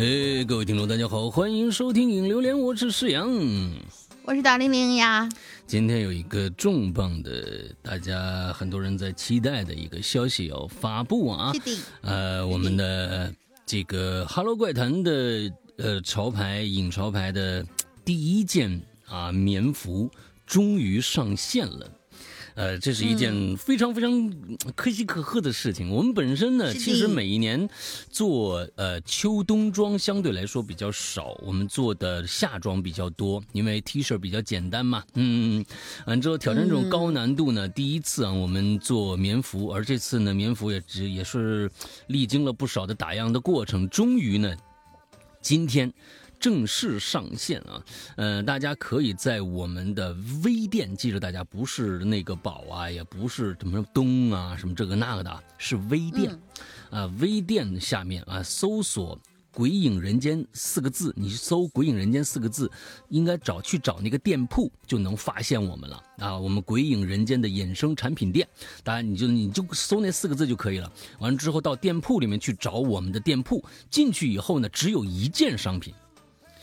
哎，各位听众，大家好，欢迎收听《影流连》，我是世阳，我是大玲玲呀。今天有一个重磅的，大家很多人在期待的一个消息要发布啊。呃，我们的这个《哈喽怪谈》的呃潮牌影潮牌的第一件啊棉服终于上线了。呃，这是一件非常非常可喜可贺的事情。我们本身呢，其实每一年做呃秋冬装相对来说比较少，我们做的夏装比较多，因为 T 恤比较简单嘛。嗯，完之后挑战这种高难度呢，第一次啊，我们做棉服，而这次呢，棉服也只也是历经了不少的打样的过程，终于呢，今天。正式上线啊，呃，大家可以在我们的微店，记着大家不是那个宝啊，也不是什么东啊，什么这个那个的，是微店，啊，微店下面啊，搜索“鬼影人间”四个字，你搜“鬼影人间”四个字，应该找去找那个店铺就能发现我们了啊，我们“鬼影人间”的衍生产品店，当然你就你就搜那四个字就可以了。完了之后到店铺里面去找我们的店铺，进去以后呢，只有一件商品。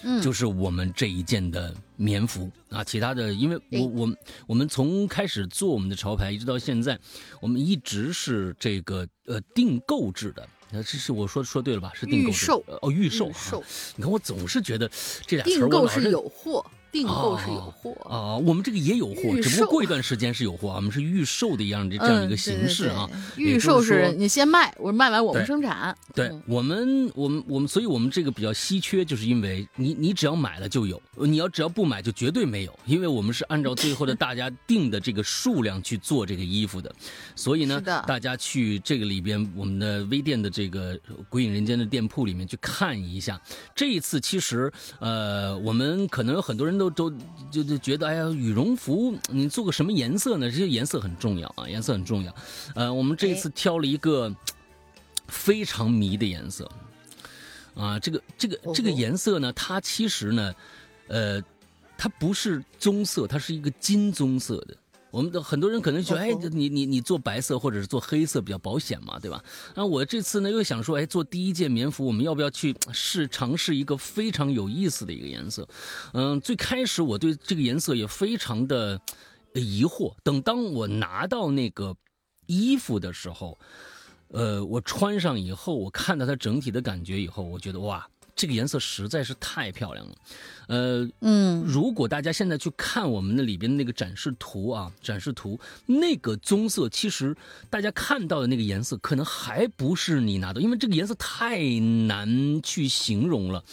嗯，就是我们这一件的棉服。啊，其他的，因为我我我们从开始做我们的潮牌一直到现在，我们一直是这个呃订购制的，这是我说说对了吧？是订购制哦，预售。你看我总是觉得这俩词儿订购是有货。订购是有货啊，我们这个也有货，只不过过一段时间是有货，我们是预售的一样的这样一个形式啊。预售是你先卖，我卖完我们生产。对我们，我们，我们，所以我们这个比较稀缺，就是因为你，你只要买了就有，你要只要不买就绝对没有，因为我们是按照最后的大家定的这个数量去做这个衣服的，所以呢，大家去这个里边我们的微店的这个鬼影人间的店铺里面去看一下。这一次其实，呃，我们可能有很多人。都都就就觉得，哎呀，羽绒服你做个什么颜色呢？这些颜色很重要啊，颜色很重要。呃，我们这次挑了一个非常迷的颜色啊，这个这个这个颜色呢，它其实呢，呃，它不是棕色，它是一个金棕色的。我们的很多人可能觉得，哎，你你你做白色或者是做黑色比较保险嘛，对吧？那我这次呢又想说，哎，做第一件棉服，我们要不要去试尝试一个非常有意思的一个颜色？嗯，最开始我对这个颜色也非常的疑惑。等当我拿到那个衣服的时候，呃，我穿上以后，我看到它整体的感觉以后，我觉得哇。这个颜色实在是太漂亮了，呃，嗯，如果大家现在去看我们那里边的那个展示图啊，展示图那个棕色，其实大家看到的那个颜色可能还不是你拿到，因为这个颜色太难去形容了，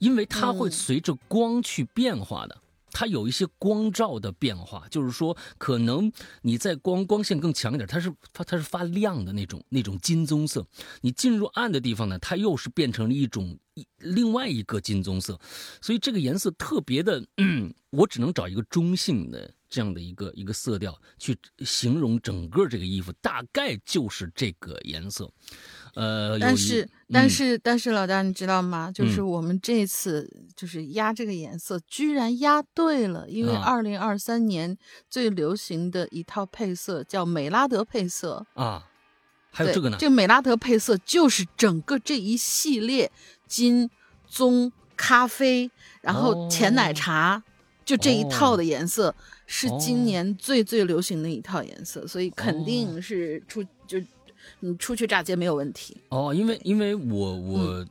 因为它会随着光去变化的。它有一些光照的变化，就是说，可能你在光光线更强一点，它是它它是发亮的那种那种金棕色。你进入暗的地方呢，它又是变成了一种另外一个金棕色，所以这个颜色特别的，我只能找一个中性的这样的一个一个色调去形容整个这个衣服，大概就是这个颜色。呃，但是但是但是老大，你知道吗？就是我们这次就是压这个颜色，居然压对了，因为二零二三年最流行的一套配色叫美拉德配色啊，还有这个呢。这个美拉德配色就是整个这一系列金棕咖啡，然后浅奶茶，就这一套的颜色是今年最最流行的一套颜色，所以肯定是出就。你出去炸街没有问题哦，因为因为我我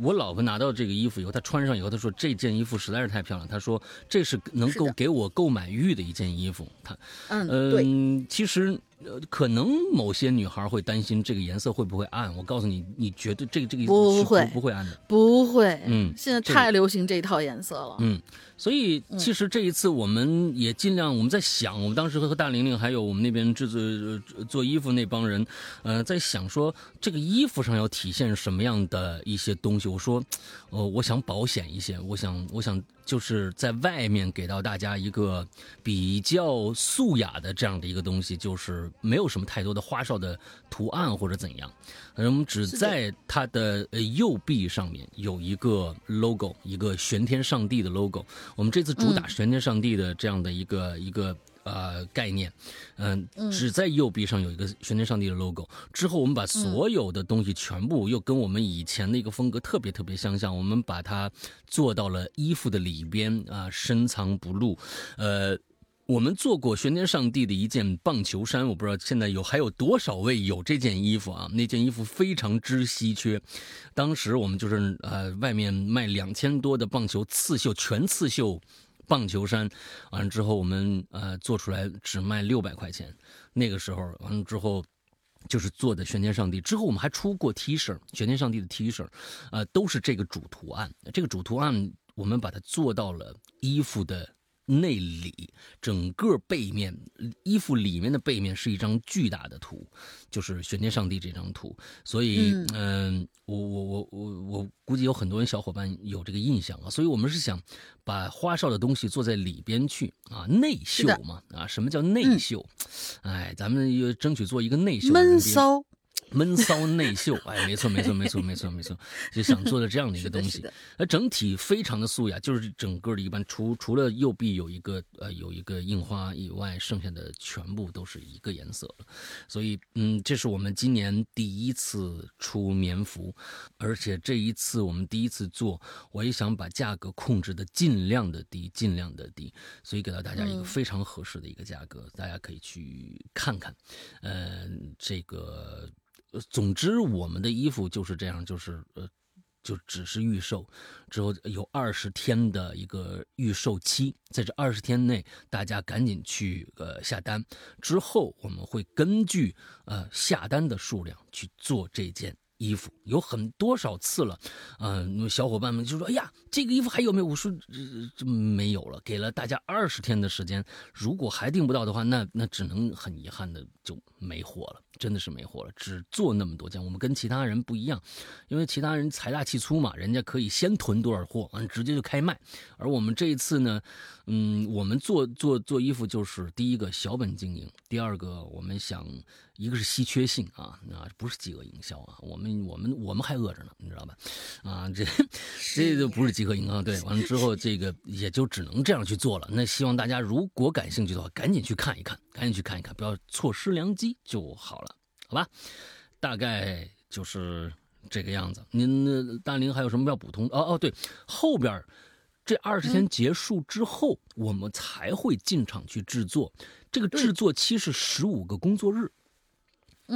我老婆拿到这个衣服以后，她穿上以后，她说这件衣服实在是太漂亮，她说这是能够给我购买欲的一件衣服。她嗯，对，其实。呃，可能某些女孩会担心这个颜色会不会暗。我告诉你，你觉得这个这个不会不会暗的，不会。嗯，现在太流行这一套颜色了。嗯，所以其实这一次我们也尽量，我们在想，我们当时和大玲玲还有我们那边制作做衣服那帮人，呃，在想说这个衣服上要体现什么样的一些东西。我说，呃，我想保险一些，我想，我想。就是在外面给到大家一个比较素雅的这样的一个东西，就是没有什么太多的花哨的图案或者怎样，我们只在它的呃右臂上面有一个 logo，一个玄天上帝的 logo。我们这次主打玄天上帝的这样的一个一个呃概念，嗯，只在右臂上有一个玄天上帝的 logo。之后我们把所有的东西全部又跟我们以前的一个风格特别特别相像，我们把它做到了衣服的里边啊，深藏不露，呃。我们做过玄天上帝的一件棒球衫，我不知道现在有还有多少位有这件衣服啊？那件衣服非常之稀缺，当时我们就是呃外面卖两千多的棒球刺绣全刺绣棒球衫，完了之后我们呃做出来只卖六百块钱，那个时候完了之后就是做的玄天上帝，之后我们还出过 T 恤，玄天上帝的 T 恤，呃都是这个主图案，这个主图案我们把它做到了衣服的。内里整个背面衣服里面的背面是一张巨大的图，就是玄天上帝这张图。所以，嗯，我我我我我估计有很多人小伙伴有这个印象啊。所以我们是想把花哨的东西做在里边去啊，内秀嘛啊。什么叫内秀？哎，咱们又争取做一个内秀。闷骚。闷骚内秀，哎，没错，没错，没错，没错，没错，就想做的这样的一个东西。那整体非常的素雅，就是整个的一般，除除了右臂有一个呃有一个印花以外，剩下的全部都是一个颜色了。所以，嗯，这是我们今年第一次出棉服，而且这一次我们第一次做，我也想把价格控制的尽量的低，尽量的低，所以给到大家一个非常合适的一个价格，大家可以去看看。嗯，这个。总之，我们的衣服就是这样，就是呃，就只是预售，之后有二十天的一个预售期，在这二十天内，大家赶紧去呃下单，之后我们会根据呃下单的数量去做这件。衣服有很多少次了，嗯，小伙伴们就说：“哎呀，这个衣服还有没有？”我说：“这没有了。”给了大家二十天的时间，如果还订不到的话，那那只能很遗憾的就没货了，真的是没货了。只做那么多件，我们跟其他人不一样，因为其他人财大气粗嘛，人家可以先囤多少货，完直接就开卖。而我们这一次呢，嗯，我们做做做衣服就是第一个小本经营，第二个我们想。一个是稀缺性啊，啊，不是饥饿营销啊，我们我们我们还饿着呢，你知道吧？啊，这 这就不是饥饿营销，对，完了之后这个也就只能这样去做了。那希望大家如果感兴趣的话，赶紧去看一看，赶紧去看一看，不要错失良机就好了，好吧？大概就是这个样子。您大林还有什么要补充？哦哦，对，后边这二十天结束之后，我们才会进场去制作，这个制作期是十五个工作日。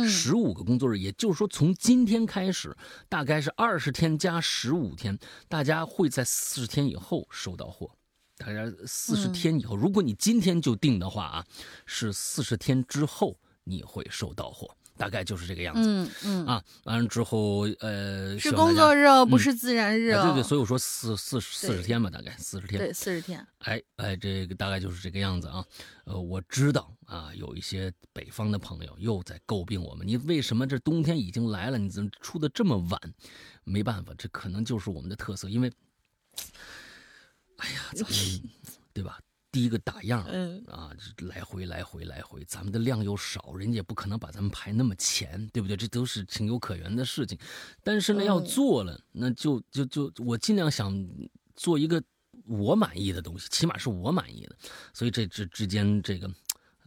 十五个工作日，也就是说，从今天开始，大概是二十天加十五天，大家会在四十天以后收到货。大家四十天以后，如果你今天就定的话啊，是四十天之后你会收到货。大概就是这个样子，嗯嗯啊，完了之后，呃，是工作日哦，不是自然日哦，对对，所以我说四四四十天吧，大概四十天，对，四十天，哎哎，这个大概就是这个样子啊，呃，我知道啊，有一些北方的朋友又在诟病我们，你为什么这冬天已经来了，你怎么出的这么晚？没办法，这可能就是我们的特色，因为，哎呀，咱们 对吧？第一个打样，嗯啊，来回来回来回，咱们的量又少，人家也不可能把咱们排那么前，对不对？这都是情有可原的事情。但是呢，要做了，那就就就我尽量想做一个我满意的东西，起码是我满意的。所以这之之间这个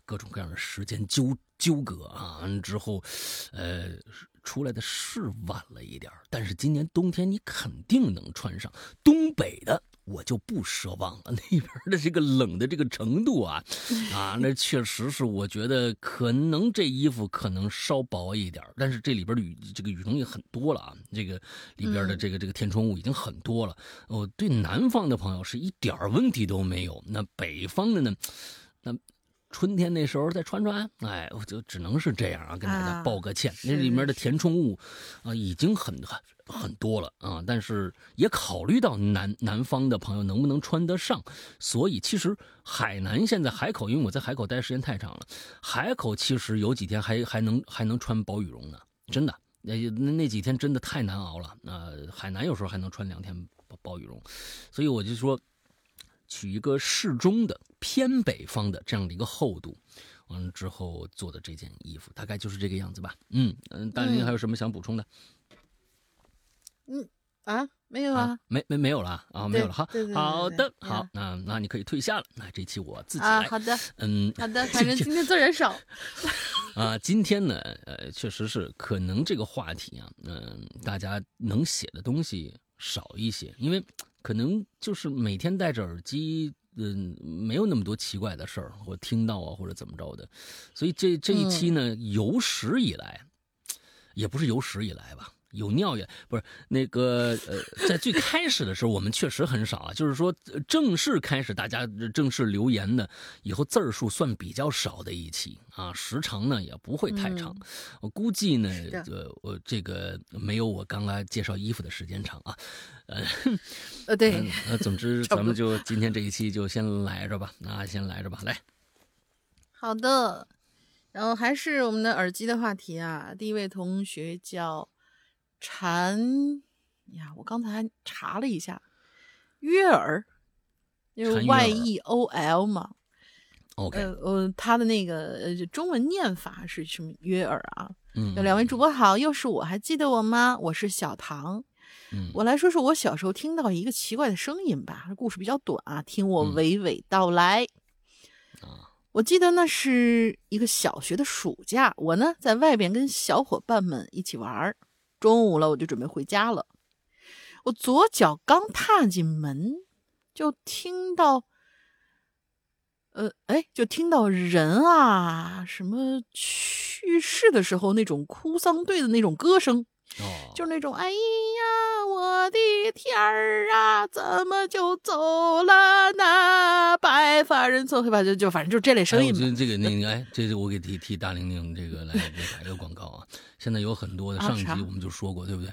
各种各样的时间纠纠葛啊，之后，呃，出来的是晚了一点但是今年冬天你肯定能穿上东北的。我就不奢望了，那边的这个冷的这个程度啊，啊，那确实是我觉得可能这衣服可能稍薄一点，但是这里边的羽这个羽绒也很多了啊，这个里边的这个这个填充物已经很多了。哦，对南方的朋友是一点问题都没有，那北方的呢，那。春天那时候再穿穿，哎，我就只能是这样啊，跟大家报个歉。那里面的填充物啊，已经很很很很多了啊，但是也考虑到南南方的朋友能不能穿得上，所以其实海南现在海口，因为我在海口待时间太长了，海口其实有几天还还能还能穿薄羽绒呢，真的，那那那几天真的太难熬了啊。海南有时候还能穿两天薄薄羽绒，所以我就说。取一个适中的偏北方的这样的一个厚度，完了之后做的这件衣服大概就是这个样子吧。嗯嗯，大林还有什么想补充的？嗯啊，没有啊，没没没有了啊，没有了哈。好的，好，那那你可以退下了。那这期我自己来。好的，嗯，好的，反正今天做人少。啊，今天呢，呃，确实是可能这个话题啊，嗯，大家能写的东西少一些，因为可能就是每天戴着耳机。嗯，没有那么多奇怪的事儿，我听到啊，或者怎么着的，所以这这一期呢，有史以来，也不是有史以来吧。有尿也不是那个呃，在最开始的时候，我们确实很少啊。就是说正式开始，大家正式留言的以后字数算比较少的一期啊，时长呢也不会太长。我估计呢，呃，我这个没有我刚刚介绍衣服的时间长啊。呃，呃，对，呃，总之咱们就今天这一期就先来着吧，啊，先来着吧，来。好的，然后还是我们的耳机的话题啊。第一位同学叫。禅呀，我刚才查了一下，约尔，就是 Y E O L 嘛。OK，呃呃，他的那个呃中文念法是什么？约尔啊。嗯。有两位主播好，又是我，还记得我吗？我是小唐。嗯。我来说说我小时候听到一个奇怪的声音吧。故事比较短啊，听我娓娓道来。啊。我记得那是一个小学的暑假，我呢在外边跟小伙伴们一起玩儿。中午了，我就准备回家了。我左脚刚踏进门，就听到，呃，哎，就听到人啊，什么去世的时候那种哭丧队的那种歌声，哦，就那种，哎呀，我的天儿啊，怎么就走了呢？白发人送黑发，就就反正就这类声音。我觉得这个那个，哎，这是我给替替大玲玲这个来打一个广告啊。现在有很多的，上一集我们就说过，对不对？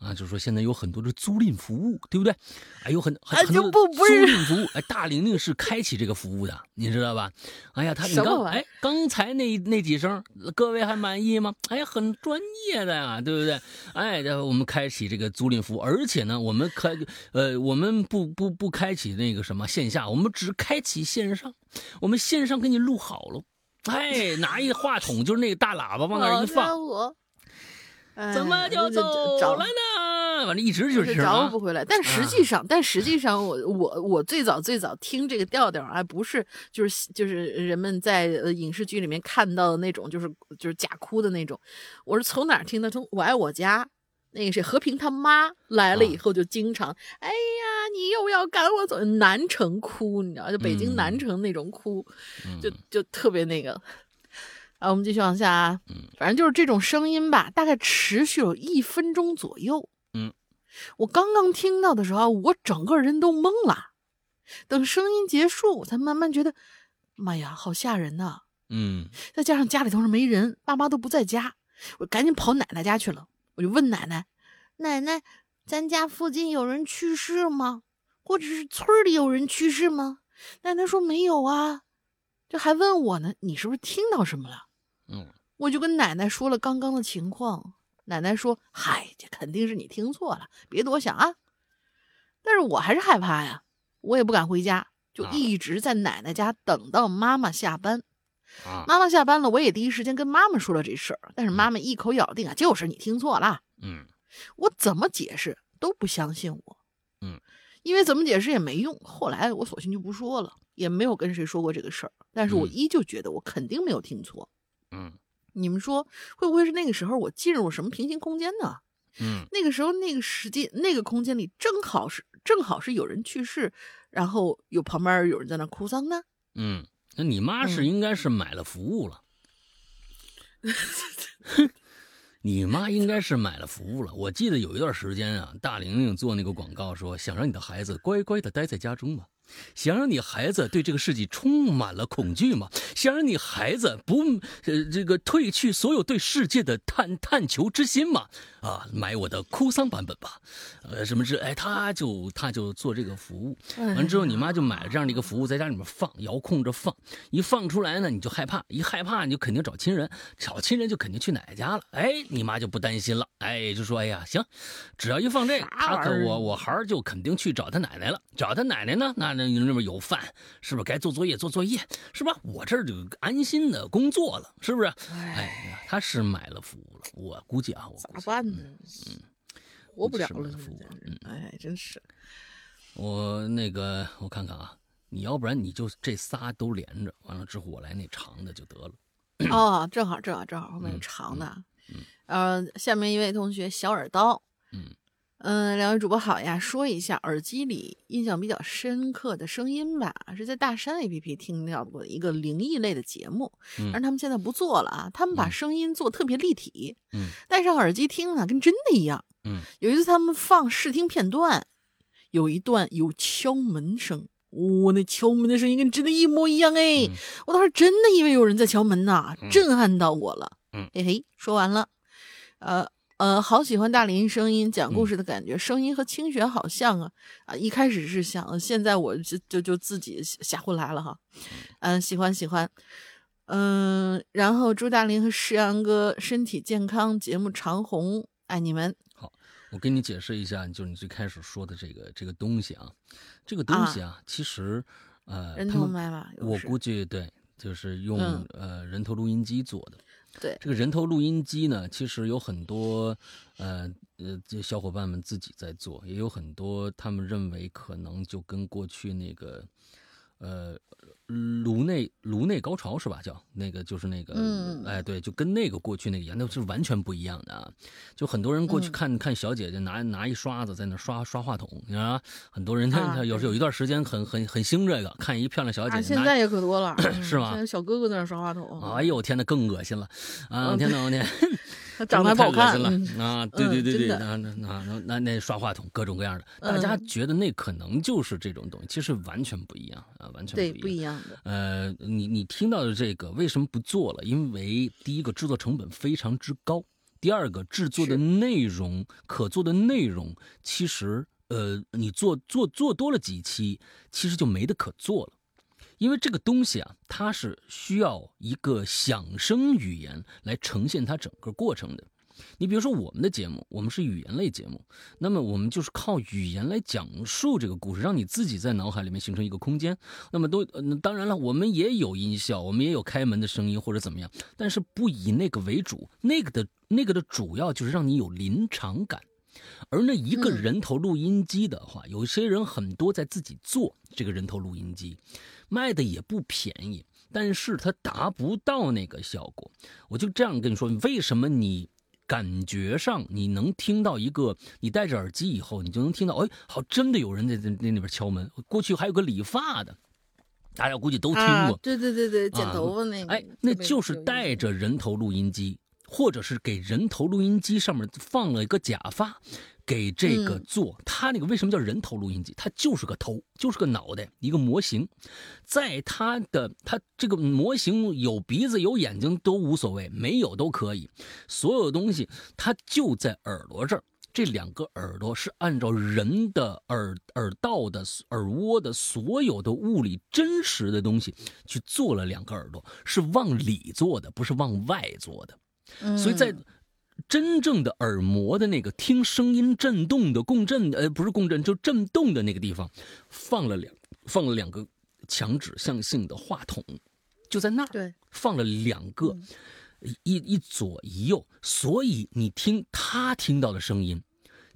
啊，就是说现在有很多的租赁服务，对不对？哎，有很很很多租赁服务。哎，大玲玲是开启这个服务的，你知道吧？哎呀，他你刚哎刚才那那几声，各位还满意吗？哎，很专业的呀，对不对？哎，我们开启这个租赁服务，而且呢，我们开呃，我们不不不开启那个什么线下，我们只开启线上，我们线上给你录好了，哎，拿一个话筒，就是那个大喇叭往那儿一放。怎么就走了呢？反正一直就是找不回来。但实际上，但实际上，我我我最早最早听这个调调啊，不是就是就是人们在影视剧里面看到的那种，就是就是假哭的那种。我是从哪儿听的？从我爱我家那个谁和平他妈来了以后，就经常哎呀，你又要赶我走，南城哭，你知道，就北京南城那种哭，就就特别那个。啊，我们继续往下啊，嗯，反正就是这种声音吧，大概持续有一分钟左右，嗯，我刚刚听到的时候，我整个人都懵了，等声音结束，我才慢慢觉得，妈呀，好吓人呐，嗯，再加上家里头是没人，爸妈都不在家，我赶紧跑奶奶家去了，我就问奶奶，奶奶，咱家附近有人去世吗？或者是村里有人去世吗？奶奶说没有啊，这还问我呢，你是不是听到什么了？嗯，我就跟奶奶说了刚刚的情况，奶奶说：“嗨，这肯定是你听错了，别多想啊。”但是我还是害怕呀，我也不敢回家，就一直在奶奶家等到妈妈下班。妈妈下班了，我也第一时间跟妈妈说了这事儿，但是妈妈一口咬定啊，就是你听错了。嗯，我怎么解释都不相信我。嗯，因为怎么解释也没用。后来我索性就不说了，也没有跟谁说过这个事儿。但是我依旧觉得我肯定没有听错。嗯，你们说会不会是那个时候我进入什么平行空间呢？嗯，那个时候那个时间那个空间里正好是正好是有人去世，然后有旁边有人在那哭丧呢。嗯，那你妈是应该是买了服务了。你妈应该是买了服务了。我记得有一段时间啊，大玲玲做那个广告说，想让你的孩子乖乖的待在家中嘛。想让你孩子对这个世界充满了恐惧吗？想让你孩子不呃这个褪去所有对世界的探探求之心吗？啊，买我的哭丧版本吧，呃，什么是哎，他就他就做这个服务，完之后你妈就买了这样的一个服务，在家里面放，遥控着放，一放出来呢，你就害怕，一害怕你就肯定找亲人，找亲人就肯定去奶奶家了，哎，你妈就不担心了，哎，就说哎呀行，只要一放这个，他可我我孩儿就肯定去找他奶奶了，找他奶奶呢，那那那边有饭，是不是该做作业做作业，是吧？我这儿就安心的工作了，是不是？哎呀，他是买了服务了，我估计啊，我咋办呢？嗯，活不了了，哎，真是。我那个，我看看啊，你要不然你就这仨都连着，完了之后我来那长的就得了。哦，正好正好正好，后面长的。嗯。呃，下面一位同学小耳刀。嗯。嗯，两位主播好呀，说一下耳机里印象比较深刻的声音吧，是在大山 APP 听到过的一个灵异类的节目，但是他们现在不做了啊，他们把声音做特别立体，嗯，戴上耳机听呢，跟真的一样，嗯，有一次他们放试听片段，有一段有敲门声，我，那敲门的声音跟真的一模一样哎，我当时真的以为有人在敲门呐，震撼到我了，嗯，嘿嘿，说完了，呃。呃，好喜欢大林声音讲故事的感觉，声音和清雪好像啊啊！一开始是想，现在我就就就自己吓回来了哈。嗯，喜欢喜欢，嗯，然后朱大林和石阳哥身体健康，节目长红，爱你们。好，我给你解释一下，就是你最开始说的这个这个东西啊，这个东西啊，其实呃，人头麦吧，我估计对，就是用呃人头录音机做的。对。这个人头录音机呢，其实有很多，呃呃，这小伙伴们自己在做，也有很多他们认为可能就跟过去那个，呃。颅内颅内高潮是吧？叫那个就是那个，哎，对，就跟那个过去那个一样，那是完全不一样的啊！就很多人过去看看小姐姐拿拿一刷子在那刷刷话筒，你知道很多人他他有时有一段时间很很很兴这个，看一漂亮小姐姐，现在也可多了，是吗？小哥哥在那刷话筒，哎呦天哪，更恶心了啊！天哪，我天。他长得太恶心了啊！对对对对，那那那那那刷话筒各种各样的，大家觉得那可能就是这种东西，其实完全不一样啊，完全对不一样的。呃，你你听到的这个为什么不做了？因为第一个制作成本非常之高，第二个制作的内容可做的内容，其实呃，你做做做多了几期，其实就没得可做了。因为这个东西啊，它是需要一个响声语言来呈现它整个过程的。你比如说我们的节目，我们是语言类节目，那么我们就是靠语言来讲述这个故事，让你自己在脑海里面形成一个空间。那么都，当然了，我们也有音效，我们也有开门的声音或者怎么样，但是不以那个为主，那个的那个的主要就是让你有临场感。而那一个人头录音机的话，有些人很多在自己做这个人头录音机。卖的也不便宜，但是它达不到那个效果。我就这样跟你说，为什么你感觉上你能听到一个，你戴着耳机以后，你就能听到，哎，好，真的有人在在那里边敲门。过去还有个理发的，大家估计都听过，对对对对，剪头发那个，哎，那就是带着人头录音机，或者是给人头录音机上面放了一个假发。给这个做，他那个为什么叫人头录音机？它就是个头，就是个脑袋，一个模型，在它的它这个模型有鼻子有眼睛都无所谓，没有都可以，所有东西它就在耳朵这儿，这两个耳朵是按照人的耳耳道的耳蜗的所有的物理真实的东西去做了两个耳朵，是往里做的，不是往外做的，所以在。真正的耳膜的那个听声音震动的共振，呃，不是共振，就震动的那个地方，放了两放了两个强指向性的话筒，就在那儿，对，放了两个，一一左一右，所以你听他听到的声音，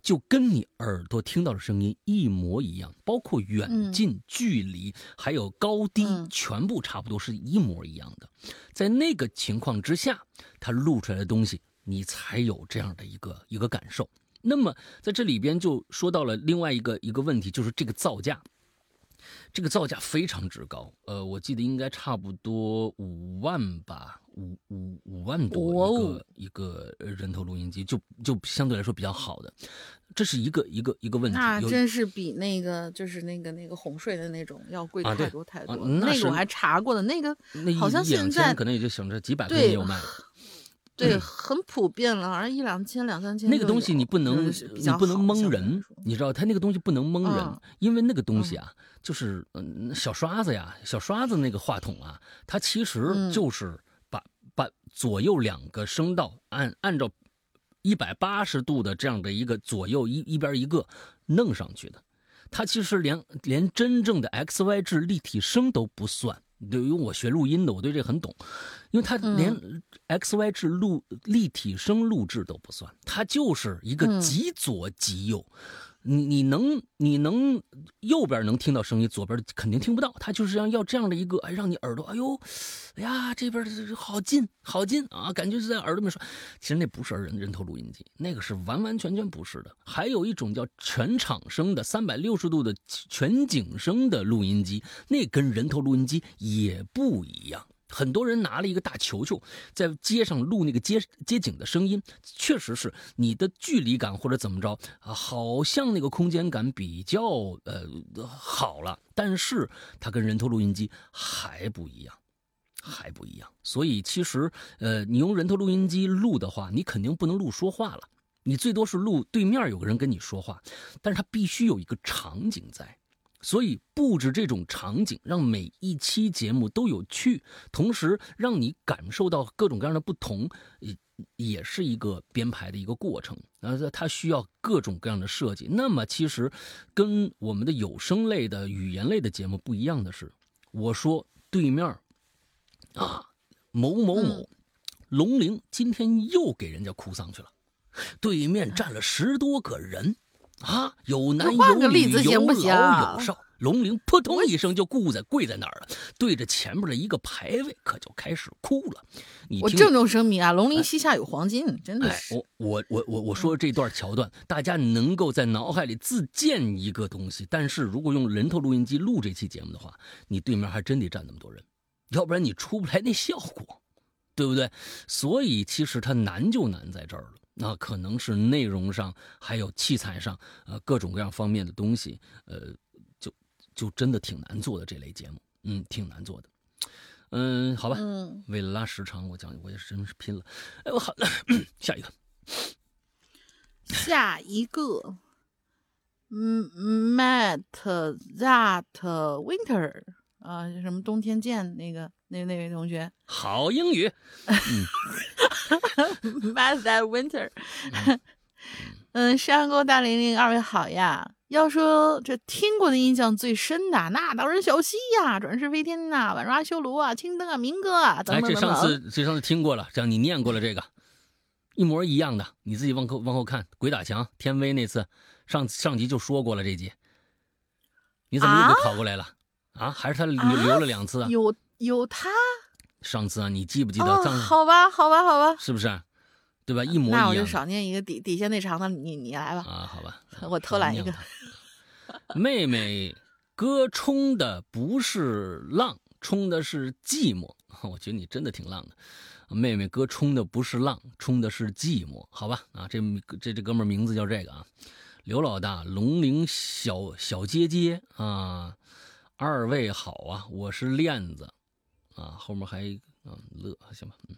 就跟你耳朵听到的声音一模一样，包括远近距离，还有高低，全部差不多是一模一样的。在那个情况之下，他录出来的东西。你才有这样的一个一个感受。那么在这里边就说到了另外一个一个问题，就是这个造价，这个造价非常之高。呃，我记得应该差不多五万吧，五五五万多一个一个人头录音机，就就相对来说比较好的。这是一个一个一个问题。那真是比那个就是那个那个哄睡的那种要贵太多太多。那个我还查过的，那个好像现在可能也就想着几百块钱有卖。对，很普遍了，而一两千、两三千。那个东西你不能，你不能蒙人，你知道，他那个东西不能蒙人，因为那个东西啊，就是嗯，小刷子呀，小刷子那个话筒啊，它其实就是把把左右两个声道按按照一百八十度的这样的一个左右一一边一个弄上去的，它其实连连真正的 X Y 制立体声都不算。对于我学录音的，我对这很懂，因为它连 X Y 制录立体声录制都不算，它就是一个极左极右。你你能你能右边能听到声音，左边肯定听不到。他就是要要这样的一个，哎，让你耳朵，哎呦，哎呀，这边好近好近啊，感觉是在耳朵里面说。其实那不是人人头录音机，那个是完完全全不是的。还有一种叫全场声的三百六十度的全景声的录音机，那跟人头录音机也不一样。很多人拿了一个大球球，在街上录那个街街景的声音，确实是你的距离感或者怎么着啊，好像那个空间感比较呃好了，但是它跟人头录音机还不一样，还不一样。所以其实呃，你用人头录音机录的话，你肯定不能录说话了，你最多是录对面有个人跟你说话，但是它必须有一个场景在。所以布置这种场景，让每一期节目都有趣，同时让你感受到各种各样的不同，也也是一个编排的一个过程。啊，它需要各种各样的设计。那么，其实跟我们的有声类的语言类的节目不一样的是，我说对面啊，某某某龙陵今天又给人家哭丧去了，对面站了十多个人。啊，有男有女，有老有少，龙鳞扑通一声就跪在跪在那儿了，对着前面的一个牌位，可就开始哭了。你我郑重声明啊，龙鳞膝下有黄金，真的是。我我我我我说这段桥段，大家能够在脑海里自建一个东西，但是如果用人头录音机录这期节目的话，你对面还真得站那么多人，要不然你出不来那效果，对不对？所以其实它难就难在这儿了。那可能是内容上，还有器材上，呃，各种各样方面的东西，呃，就就真的挺难做的这类节目，嗯，挺难做的，嗯，好吧，为了拉时长，我讲我也是真是拼了，哎，我好，下一个，下一个，嗯，Matt that winter 啊，什么冬天见那个。那那位同学，好英语。Bad that winter。嗯，山沟大玲玲，二位好呀。要说这听过的印象最深的，那当然小溪呀，转世飞天呐，晚阿修罗啊，青灯啊，明哥啊，等等等等。哎，这上次这上次听过了，这样你念过了这个，一模一样的，你自己往后往后看，鬼打墙天威那次上上集就说过了这集，你怎么又给跑过来了啊？还是他留留了两次啊？有。有他，上次啊，你记不记得？好吧，好吧，好吧，是不是？对吧？一模一样。那我就少念一个底底下那长的，你你来吧。啊，好吧，我偷懒一个。妹妹哥冲的不是浪，冲的是寂寞。我觉得你真的挺浪的。妹妹哥冲的不是浪，冲的是寂寞。好吧，啊，这这这哥们名字叫这个啊，刘老大，龙陵小小街街啊，二位好啊，我是链子。啊，后面还嗯乐行吧，嗯，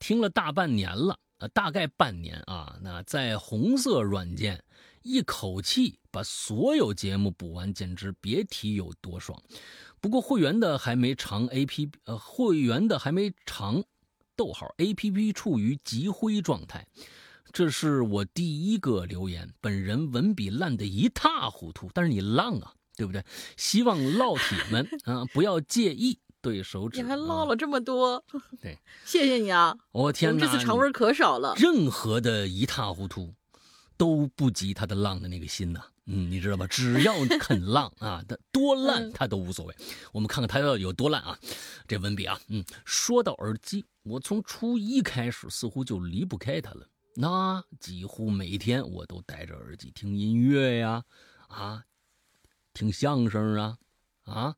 听了大半年了，呃，大概半年啊，那在红色软件一口气把所有节目补完，简直别提有多爽。不过会员的还没尝 A P，呃，会员的还没尝，逗号 A P P 处于积灰状态。这是我第一个留言，本人文笔烂得一塌糊涂，但是你浪啊，对不对？希望烙铁们啊不要介意。对手指，你还唠了这么多，对，谢谢你啊！我天哪，这次长文可少了。任何的一塌糊涂，都不及他的浪的那个心呐。嗯，你知道吧？只要肯浪啊，他多烂他都无所谓。我们看看他要有多烂啊！这文笔啊，嗯，说到耳机，我从初一开始似乎就离不开它了。那几乎每天我都戴着耳机听音乐呀，啊，听相声啊，啊，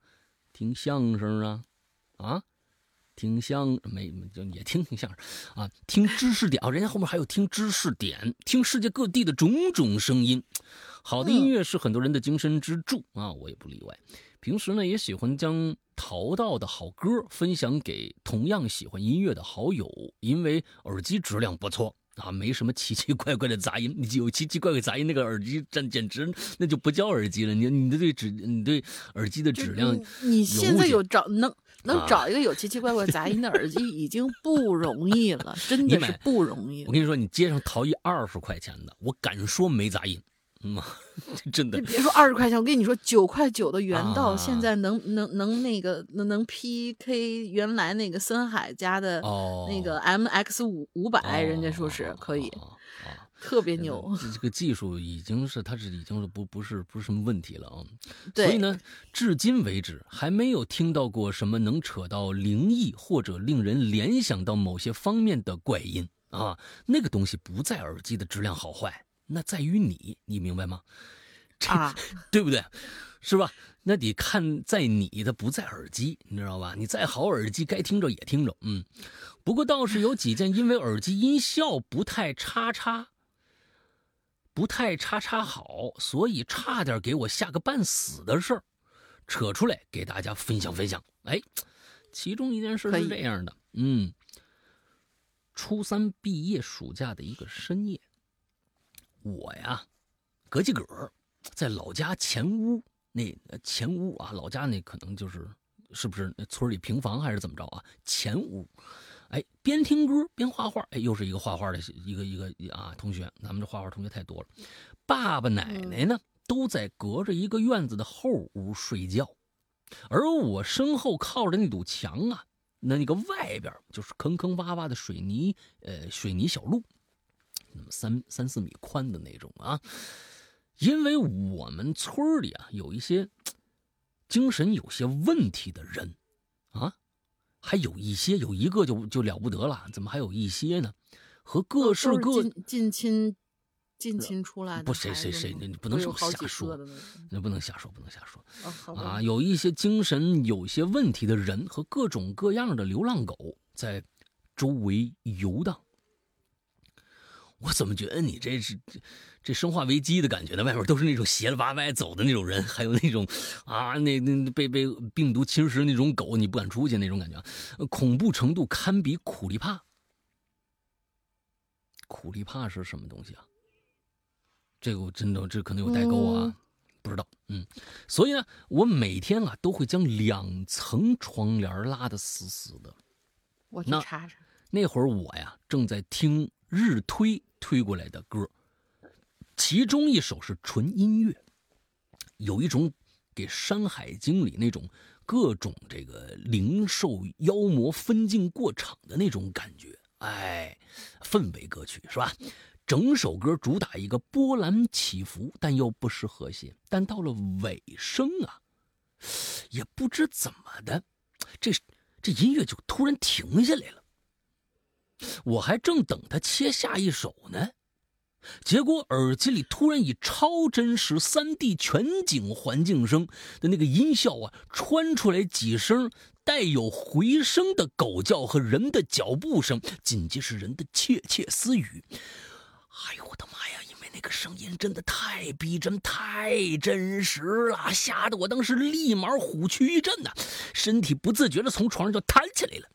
听相声啊。啊，听相没就也听听相声啊，听知识点啊，人家后面还有听知识点，听世界各地的种种声音。好的音乐是很多人的精神支柱啊，我也不例外。平时呢，也喜欢将淘到的好歌分享给同样喜欢音乐的好友，因为耳机质量不错。啊，没什么奇奇怪怪的杂音。你有奇奇怪怪杂音，那个耳机真简直那就不叫耳机了。你你的对质，你对耳机的质量，你现在有找能能找一个有奇奇怪怪杂音的耳机已经不容易了，真的是不容易。我跟你说，你街上淘一二十块钱的，我敢说没杂音嗯，真的。你别说二十块钱，我跟你说，九块九的原道现在能能能那个能能 PK 原来那个森海家的那个 MX 五五百，人家说是可以。特别牛，这个技术已经是，它是已经是不不是不是什么问题了啊。所以呢，至今为止还没有听到过什么能扯到灵异或者令人联想到某些方面的怪音啊。那个东西不在耳机的质量好坏，那在于你，你明白吗？啊，对不对？是吧？那得看在你的，不在耳机，你知道吧？你再好耳机，该听着也听着。嗯，不过倒是有几件因为耳机音效不太叉叉。不太叉叉好，所以差点给我吓个半死的事儿，扯出来给大家分享分享。哎，其中一件事是这样的，嗯，初三毕业暑假的一个深夜，我呀，隔几个在老家前屋那前屋啊，老家那可能就是是不是那村里平房还是怎么着啊？前屋。哎，边听歌边画画，哎，又是一个画画的一个一个啊同学，咱们这画画同学太多了。爸爸奶奶呢都在隔着一个院子的后屋睡觉，而我身后靠着那堵墙啊，那那个外边就是坑坑洼洼的水泥呃水泥小路，那么三三四米宽的那种啊。因为我们村里啊有一些精神有些问题的人啊。还有一些，有一个就就了不得了，怎么还有一些呢？和各式各近亲近亲出来的不谁谁谁，你不能说瞎说，那不能瞎说，不能瞎说啊！有一些精神有些问题的人和各种各样的流浪狗在周围游荡。我怎么觉得你这是这这生化危机的感觉呢？外面都是那种斜了歪歪走的那种人，还有那种啊，那那被被病毒侵蚀那种狗，你不敢出去那种感觉，恐怖程度堪比苦力怕。苦力怕是什么东西啊？这个我真的这可能有代沟啊，不知道。嗯，所以呢，我每天啊都会将两层窗帘拉得死死的。我去查查。那会儿我呀正在听日推。推过来的歌，其中一首是纯音乐，有一种给《山海经》里那种各种这个灵兽妖魔分镜过场的那种感觉，哎，氛围歌曲是吧？整首歌主打一个波澜起伏，但又不失和谐。但到了尾声啊，也不知怎么的，这这音乐就突然停下来了。我还正等他切下一首呢，结果耳机里突然以超真实三 D 全景环境声的那个音效啊，穿出来几声带有回声的狗叫和人的脚步声，紧接着人的窃窃私语。哎呦我的妈呀！因为那个声音真的太逼真、太真实了，吓得我当时立马虎躯一震呐，身体不自觉的从床上就弹起来了。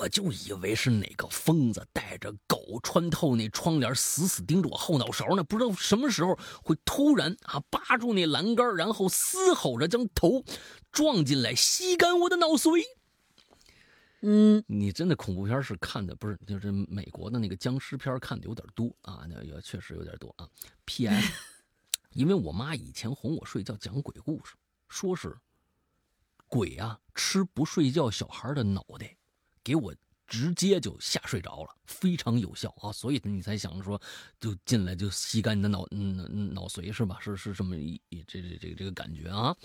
我就以为是哪个疯子带着狗穿透那窗帘，死死盯着我后脑勺呢。不知道什么时候会突然啊扒住那栏杆，然后嘶吼着将头撞进来，吸干我的脑髓。嗯，你真的恐怖片是看的不是？就是美国的那个僵尸片看的有点多啊，那也确实有点多啊。P.S. 因为我妈以前哄我睡觉讲鬼故事，说是鬼啊吃不睡觉小孩的脑袋。给我直接就吓睡着了，非常有效啊！所以你才想着说，就进来就吸干你的脑嗯脑髓是吧？是是这么一这这这个这个感觉啊！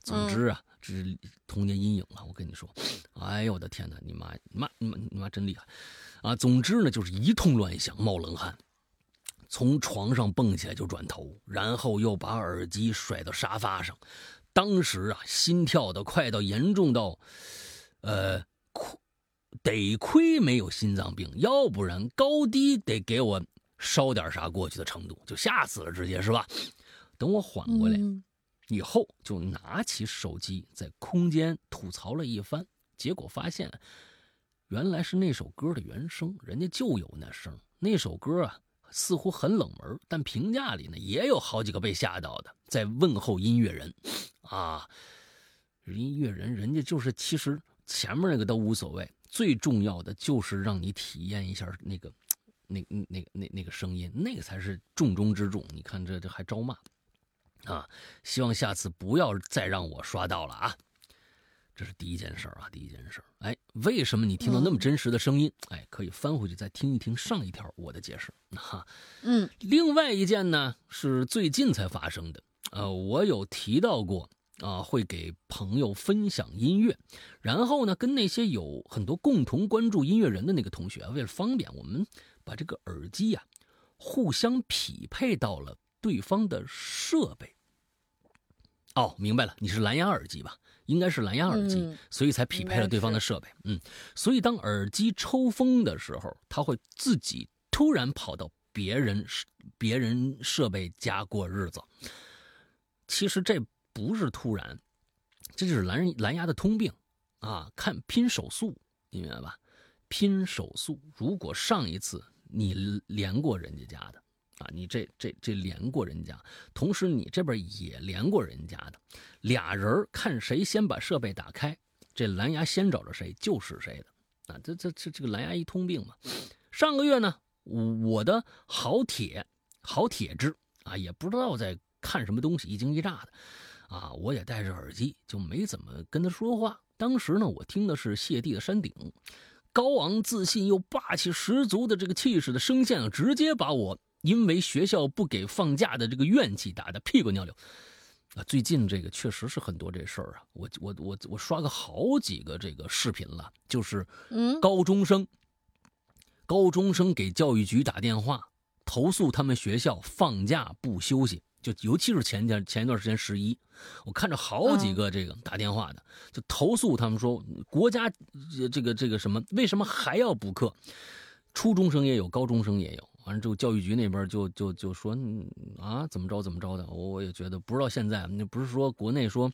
总之啊，这是童年阴影啊！我跟你说，哎呦我的天哪，你妈你妈你妈你妈真厉害啊！总之呢，就是一通乱想，冒冷汗，从床上蹦起来就转头，然后又把耳机甩到沙发上，当时啊，心跳的快到严重到，呃。得亏没有心脏病，要不然高低得给我烧点啥过去的程度，就吓死了，直接是吧？等我缓过来以后，就拿起手机在空间吐槽了一番，结果发现原来是那首歌的原声，人家就有那声。那首歌啊，似乎很冷门，但评价里呢也有好几个被吓到的，在问候音乐人啊，音乐人人家就是其实前面那个都无所谓。最重要的就是让你体验一下那个那那那那个声音，那个才是重中之重。你看这这还招骂啊！希望下次不要再让我刷到了啊！这是第一件事啊，第一件事哎，为什么你听到那么真实的声音？哎，可以翻回去再听一听上一条我的解释。哈，嗯，另外一件呢是最近才发生的。呃，我有提到过啊，会给朋友分享音乐，然后呢，跟那些有很多共同关注音乐人的那个同学，为了方便，我们把这个耳机呀互相匹配到了对方的设备。哦，明白了，你是蓝牙耳机吧？应该是蓝牙耳机，所以才匹配了对方的设备。嗯，所以当耳机抽风的时候，它会自己突然跑到别人别人设备家过日子。其实这不是突然，这就是蓝蓝牙的通病啊！看拼手速，你明白吧？拼手速，如果上一次你连过人家家的。啊，你这这这连过人家，同时你这边也连过人家的，俩人看谁先把设备打开，这蓝牙先找着谁就是谁的啊！这这这这个蓝牙一通病嘛。上个月呢，我的好铁好铁质啊，也不知道在看什么东西，一惊一乍的啊，我也戴着耳机，就没怎么跟他说话。当时呢，我听的是谢帝的山顶，高昂自信又霸气十足的这个气势的声线啊，直接把我。因为学校不给放假的这个怨气打得屁滚尿流，啊，最近这个确实是很多这事儿啊，我我我我刷个好几个这个视频了，就是嗯，高中生，高中生给教育局打电话投诉他们学校放假不休息，就尤其是前天前一段时间十一，我看着好几个这个打电话的，就投诉他们说国家这个这个什么为什么还要补课，初中生也有，高中生也有。完了之后，教育局那边就就就说啊，怎么着怎么着的，我我也觉得不知道现在那不是说国内说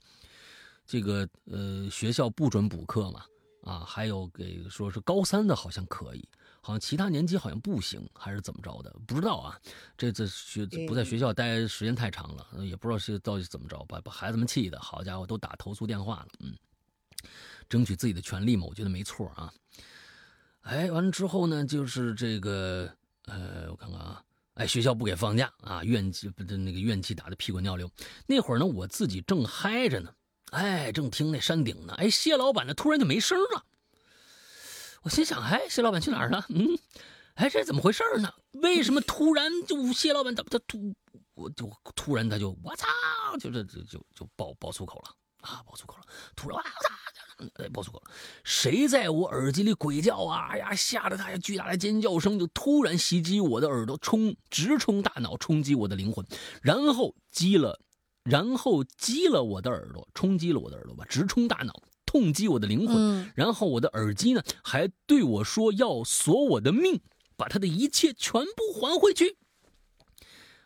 这个呃学校不准补课嘛啊，还有给说是高三的好像可以，好像其他年级好像不行，还是怎么着的，不知道啊。这次学不在学校待时间太长了，也不知道是到底怎么着，把把孩子们气的，好家伙都打投诉电话了，嗯，争取自己的权利嘛，我觉得没错啊。哎，完了之后呢，就是这个。呃，我看看啊，哎，学校不给放假啊，怨气不那个怨气打的屁滚尿流。那会儿呢，我自己正嗨着呢，哎，正听那山顶呢，哎，谢老板呢突然就没声了。我心想，哎，谢老板去哪儿了？嗯，哎，这怎么回事呢？为什么突然就谢老板怎么他突我就突然他就我操，就这就就就爆爆粗口了啊，爆粗口了，突然我操！哎，爆粗口了！谁在我耳机里鬼叫啊？哎呀，吓得他呀！巨大的尖叫声就突然袭击我的耳朵，冲直冲大脑，冲击我的灵魂，然后击了，然后击了我的耳朵，冲击了我的耳朵吧，直冲大脑，痛击我的灵魂。然后我的耳机呢，还对我说要索我的命，把他的一切全部还回去。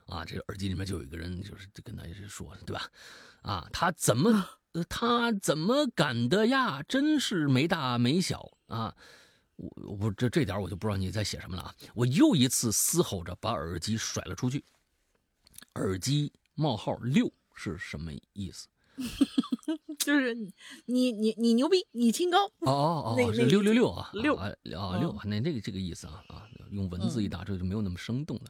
啊，这个耳机里面就有一个人，就是跟他说，对吧？啊，他怎么？他怎么敢的呀？真是没大没小啊！我我这这点我就不知道你在写什么了啊！我又一次嘶吼着把耳机甩了出去。耳机冒号六是什么意思？就是你你你你牛逼，你清高哦哦哦，是六六六啊六啊啊六，那这个这个意思啊啊，用文字一打这就没有那么生动了，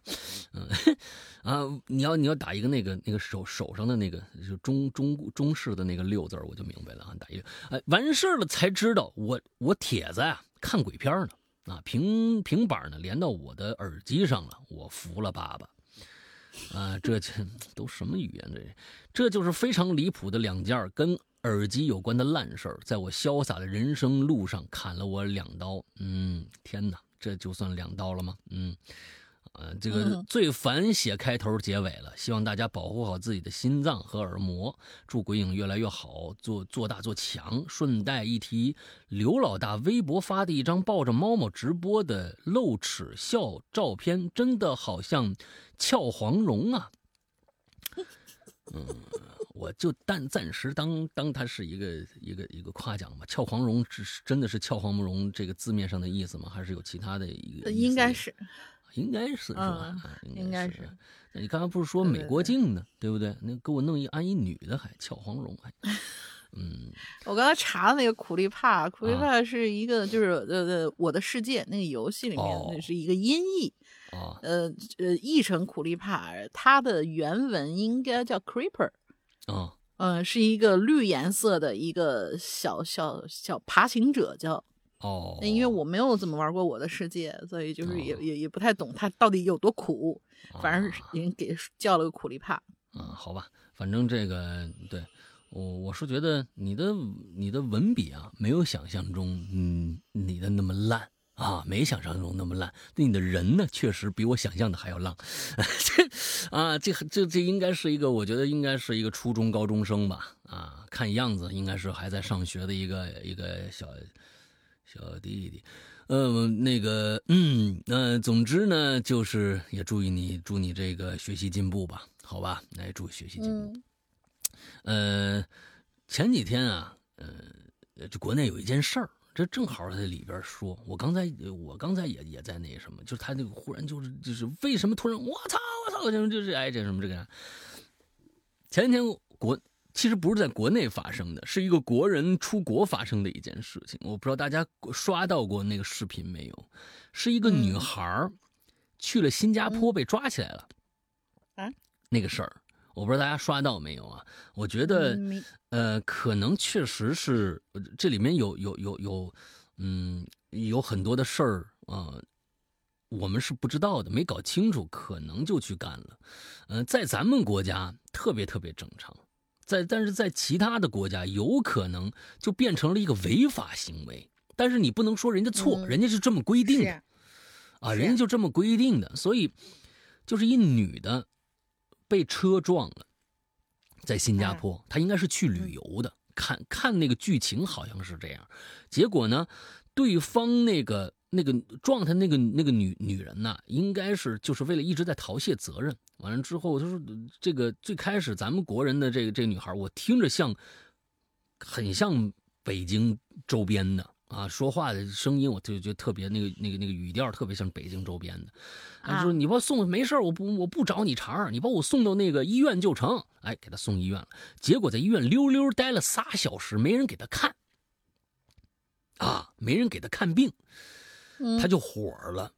嗯 啊，你要你要打一个那个那个手手上的那个就中中中式的那个六字我就明白了啊，打一个哎完事了才知道我我帖子呀看鬼片呢啊平平板呢连到我的耳机上了，我服了爸爸。啊，这这都什么语言？这这就是非常离谱的两件跟耳机有关的烂事儿，在我潇洒的人生路上砍了我两刀。嗯，天哪，这就算两刀了吗？嗯。呃，这个最烦写开头结尾了，希望大家保护好自己的心脏和耳膜，祝鬼影越来越好，做做大做强。顺带一提，刘老大微博发的一张抱着猫猫直播的露齿笑照片，真的好像俏黄蓉啊。嗯，我就暂暂时当当它是一个一个一个夸奖吧。俏黄蓉是真的是俏黄蓉这个字面上的意思吗？还是有其他的一个？应该是。应该是是吧？应该是。那你刚才不是说美国境呢？对不对？那给我弄一安一女的，还俏黄蓉，还嗯，我刚才查的那个苦力怕，苦力怕是一个就是呃呃我的世界那个游戏里面那是一个音译，哦，呃呃译成苦力怕，它的原文应该叫 creeper，哦，嗯，是一个绿颜色的一个小小小爬行者叫。哦，那因为我没有怎么玩过我的世界，所以就是也也也不太懂它到底有多苦。反正人给叫了个苦力怕。啊，好吧，反正这个对我我是觉得你的你的文笔啊，没有想象中嗯你的那么烂啊，没想象中那么烂。对你的人呢，确实比我想象的还要浪。这 啊，这这这应该是一个，我觉得应该是一个初中高中生吧。啊，看样子应该是还在上学的一个一个小。小弟弟，呃，那个，嗯，那总之呢，就是也祝意你，祝你这个学习进步吧，好吧，来祝学习进步。呃，前几天啊，呃，这国内有一件事儿，这正好在里边说，我刚才我刚才也也在那什么，就是他那个忽然就是就是为什么突然我操我操，就就是哎这什么这个，前几天国。其实不是在国内发生的，是一个国人出国发生的一件事情。我不知道大家刷到过那个视频没有？是一个女孩去了新加坡被抓起来了。啊，那个事儿，我不知道大家刷到没有啊？我觉得，呃，可能确实是这里面有有有有，嗯，有很多的事儿啊，我们是不知道的，没搞清楚，可能就去干了。嗯，在咱们国家特别特别正常。在，但是在其他的国家，有可能就变成了一个违法行为。但是你不能说人家错，人家是这么规定的，啊，人家就这么规定的。所以，就是一女的被车撞了，在新加坡，她应该是去旅游的。看看那个剧情好像是这样，结果呢，对方那个。那个撞他那个那个女女人呐，应该是就是为了一直在逃卸责任。完了之后，他说这个最开始咱们国人的这个这个女孩，我听着像，很像北京周边的啊，说话的声音我就觉得特别那个那个那个语调特别像北京周边的。他说你把我送没事我不我不找你茬你把我送到那个医院就成。哎，给他送医院了，结果在医院溜溜待了仨小时，没人给他看，啊，没人给他看病。他就火了，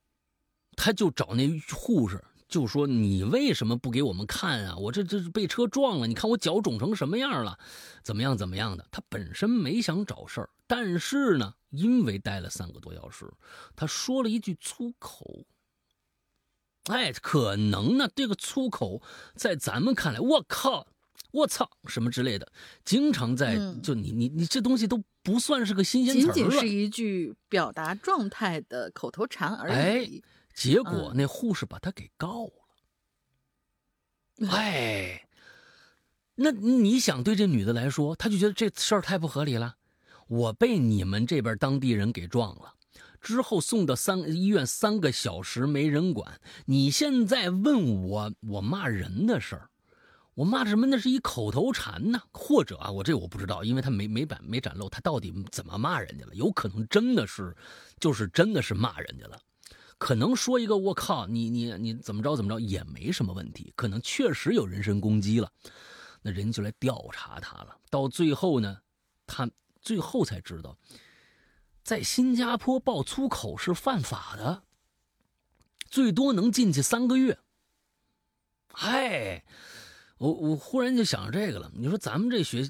他就找那护士，就说：“你为什么不给我们看啊？我这这是被车撞了，你看我脚肿成什么样了，怎么样怎么样的？”他本身没想找事儿，但是呢，因为待了三个多小时，他说了一句粗口。哎，可能呢，这个粗口在咱们看来，我靠！我操，什么之类的，经常在就你你你这东西都不算是个新鲜词儿了，仅仅是一句表达状态的口头禅而已。哎，结果那护士把他给告了。哎，那你想对这女的来说，她就觉得这事儿太不合理了。我被你们这边当地人给撞了，之后送到三医院三个小时没人管，你现在问我我骂人的事儿。我骂什么？那是一口头禅呢，或者啊，我这我不知道，因为他没没展没展露，他到底怎么骂人家了？有可能真的是，就是真的是骂人家了，可能说一个我靠，你你你怎么着怎么着也没什么问题，可能确实有人身攻击了，那人就来调查他了。到最后呢，他最后才知道，在新加坡爆粗口是犯法的，最多能进去三个月。嗨。我我忽然就想着这个了。你说咱们这学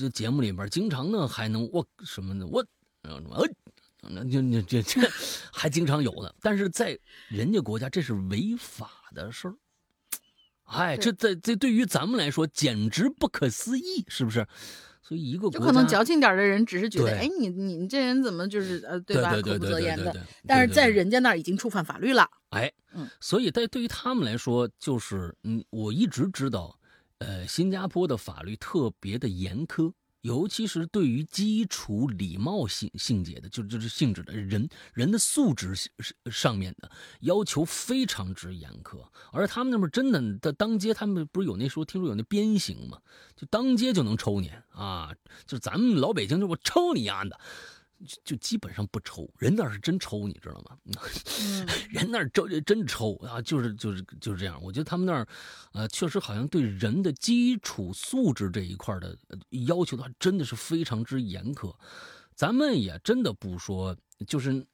这节目里边经常呢还能我什么的？我什么呃，那就就这这还经常有呢。但是在人家国家这是违法的事儿，哎，这在这对于咱们来说简直不可思议，是不是？所以一个就可能矫情点的人只是觉得，哎，你你你这人怎么就是呃对吧？口不择言的。但是在人家那儿已经触犯法律了。哎，嗯，所以在对于他们来说，就是嗯，我一直知道。呃，新加坡的法律特别的严苛，尤其是对于基础礼貌性性节的，就就是性质的人人的素质上面的要求非常之严苛。而他们那边真的的当街，他们不是有那时候听说有那鞭刑吗？就当街就能抽你啊！就咱们老北京就我抽你丫的，就基本上不抽，人那是真抽，你知道吗？嗯，人那儿真真抽啊，就是就是就是这样。我觉得他们那儿，呃，确实好像对人的基础素质这一块的要求的话，真的是非常之严苛。咱们也真的不说，就是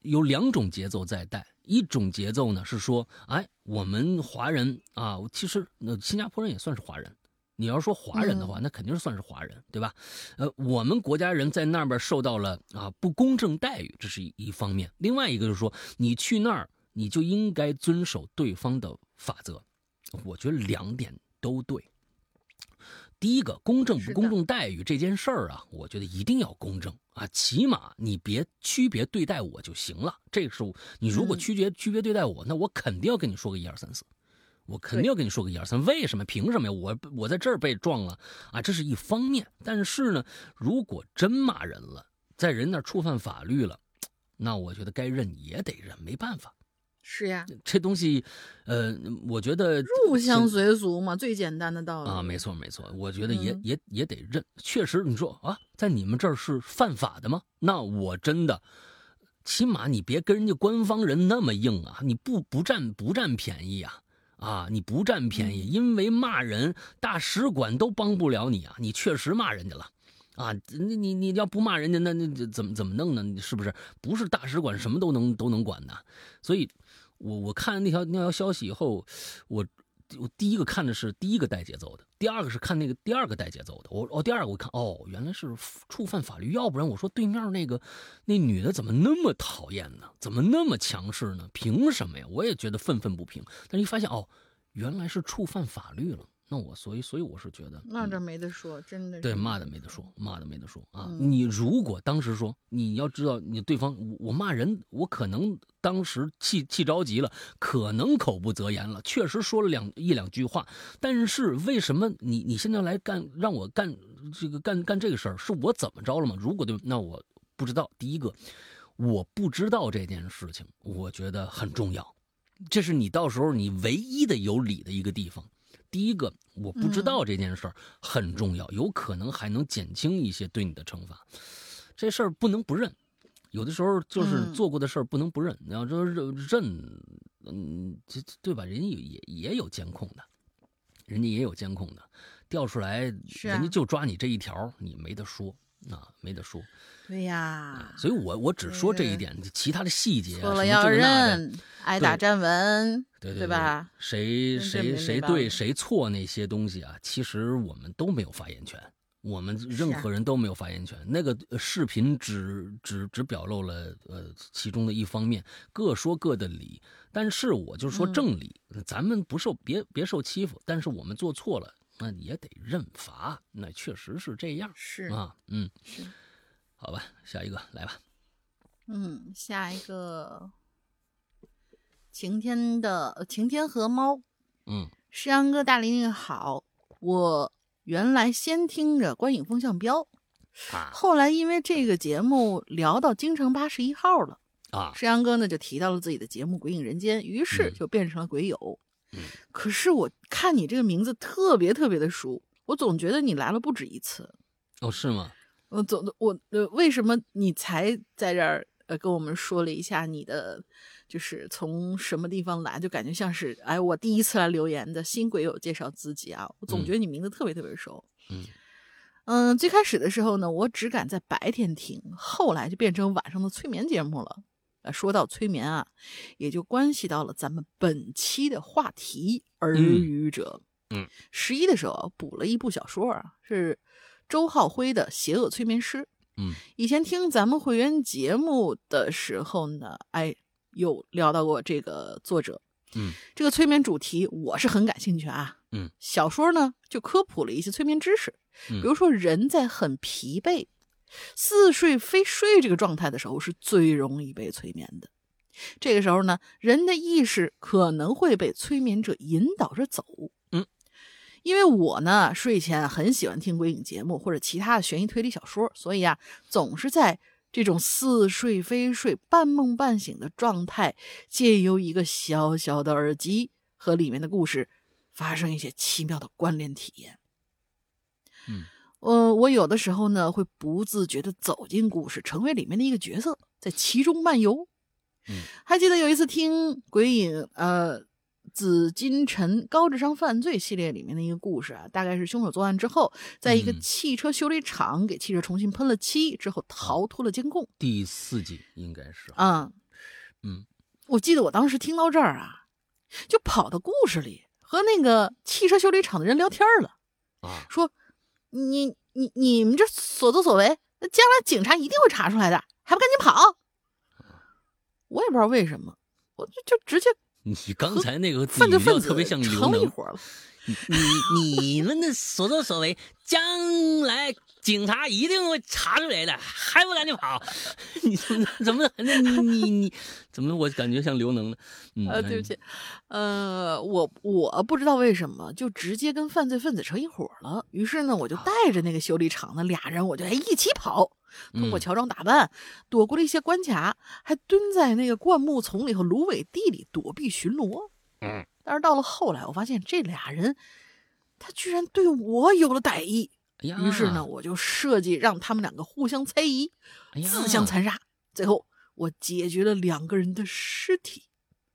有两种节奏在带。一种节奏呢是说，哎，我们华人啊，其实那新加坡人也算是华人。你要说华人的话，那肯定是算是华人，对吧？呃，我们国家人在那边受到了啊不公正待遇，这是一一方面。另外一个就是说，你去那儿，你就应该遵守对方的法则。我觉得两点都对。第一个，公正不公正待遇这件事儿啊，我觉得一定要公正啊，起码你别区别对待我就行了。这个时候你如果区别区别对待我，那我肯定要跟你说个一二三四。我肯定要跟你说个一二三，为什么？凭什么呀？我我在这儿被撞了啊，这是一方面。但是呢，如果真骂人了，在人那触犯法律了，那我觉得该认也得认，没办法。是呀，这东西，呃，我觉得入乡随俗嘛，最简单的道理啊，没错没错。我觉得也也也得认。确实，你说啊，在你们这儿是犯法的吗？那我真的，起码你别跟人家官方人那么硬啊，你不不占不占便宜啊。啊！你不占便宜，因为骂人，大使馆都帮不了你啊！你确实骂人家了，啊！你你你要不骂人家，那那怎么怎么弄呢？你是不是不是大使馆什么都能都能管的？所以，我我看那条那条消息以后，我。我第一个看的是第一个带节奏的，第二个是看那个第二个带节奏的。我哦，第二个我看哦，原来是触犯法律，要不然我说对面那个那女的怎么那么讨厌呢？怎么那么强势呢？凭什么呀？我也觉得愤愤不平。但是一发现哦，原来是触犯法律了。那我所以所以我是觉得那这没得说，真的对骂的没得说，骂的没得说啊！你如果当时说你要知道，你对方我骂人，我可能当时气气着急了，可能口不择言了，确实说了两一两句话。但是为什么你你现在来干让我干这个干干这个事儿，是我怎么着了吗？如果对，那我不知道。第一个，我不知道这件事情，我觉得很重要，这是你到时候你唯一的有理的一个地方。第一个，我不知道这件事儿很重要，有可能还能减轻一些对你的惩罚。这事儿不能不认，有的时候就是做过的事儿不能不认。你要说认认，嗯，这对吧？人家也也有监控的，人家也有监控的，调出来，人家就抓你这一条，你没得说啊，没得说。对呀，所以我我只说这一点，其他的细节错了要认，挨打站稳。对对吧？谁谁谁对谁错那些东西啊，其实我们都没有发言权，我们任何人都没有发言权。那个视频只只只表露了呃其中的一方面，各说各的理。但是我就说正理，咱们不受别别受欺负。但是我们做错了，那也得认罚。那确实是这样，是啊，嗯，是，好吧，下一个来吧。嗯，下一个。晴天的晴天和猫，嗯，诗阳哥大林好，我原来先听着观影风向标，啊，后来因为这个节目聊到京城八十一号了，啊，诗阳哥呢就提到了自己的节目《鬼影人间》，于是就变成了鬼友。嗯，可是我看你这个名字特别特别的熟，我总觉得你来了不止一次。哦，是吗？我总我呃，为什么你才在这儿呃跟我们说了一下你的？就是从什么地方来，就感觉像是哎，我第一次来留言的新鬼友介绍自己啊，我总觉得你名字特别特别熟。嗯嗯，最开始的时候呢，我只敢在白天听，后来就变成晚上的催眠节目了。呃，说到催眠啊，也就关系到了咱们本期的话题——耳语者。嗯，十一的时候补了一部小说啊，是周浩辉的《邪恶催眠师》。嗯，以前听咱们会员节目的时候呢，哎。有聊到过这个作者，嗯，这个催眠主题我是很感兴趣啊，嗯，小说呢就科普了一些催眠知识，比如说人在很疲惫、似睡非睡这个状态的时候是最容易被催眠的，这个时候呢，人的意识可能会被催眠者引导着走，嗯，因为我呢睡前很喜欢听鬼影节目或者其他的悬疑推理小说，所以啊总是在。这种似睡非睡、半梦半醒的状态，借由一个小小的耳机和里面的故事，发生一些奇妙的关联体验。嗯，呃，我有的时候呢会不自觉的走进故事，成为里面的一个角色，在其中漫游。嗯，还记得有一次听鬼影呃紫金陈高智商犯罪系列里面的一个故事啊，大概是凶手作案之后，在一个汽车修理厂给汽车重新喷了漆之后，逃脱了监控。第四季应该是啊，嗯，我记得我当时听到这儿啊，就跑到故事里和那个汽车修理厂的人聊天了啊，说你你你们这所作所为，那将来警察一定会查出来的，还不赶紧跑？我也不知道为什么，我就就直接你刚才那个分子分子特别像刘成了一，伙了。你你们的所作所为，将来警察一定会查出来的，还不赶紧跑？你怎么怎么那你你你怎么我感觉像刘能呢？嗯，呃，对不起，呃，我我不知道为什么就直接跟犯罪分子成一伙了。于是呢，我就带着那个修理厂的俩人，我就哎一起跑，通过嗯乔装打扮，躲过了一些关卡，还蹲在那个灌木丛里和芦苇地里躲避巡逻。嗯，但是到了后来，我发现这俩人，他居然对我有了歹意。哎，于是呢，我就设计让他们两个互相猜疑，哎自相残杀。最后，我解决了两个人的尸体，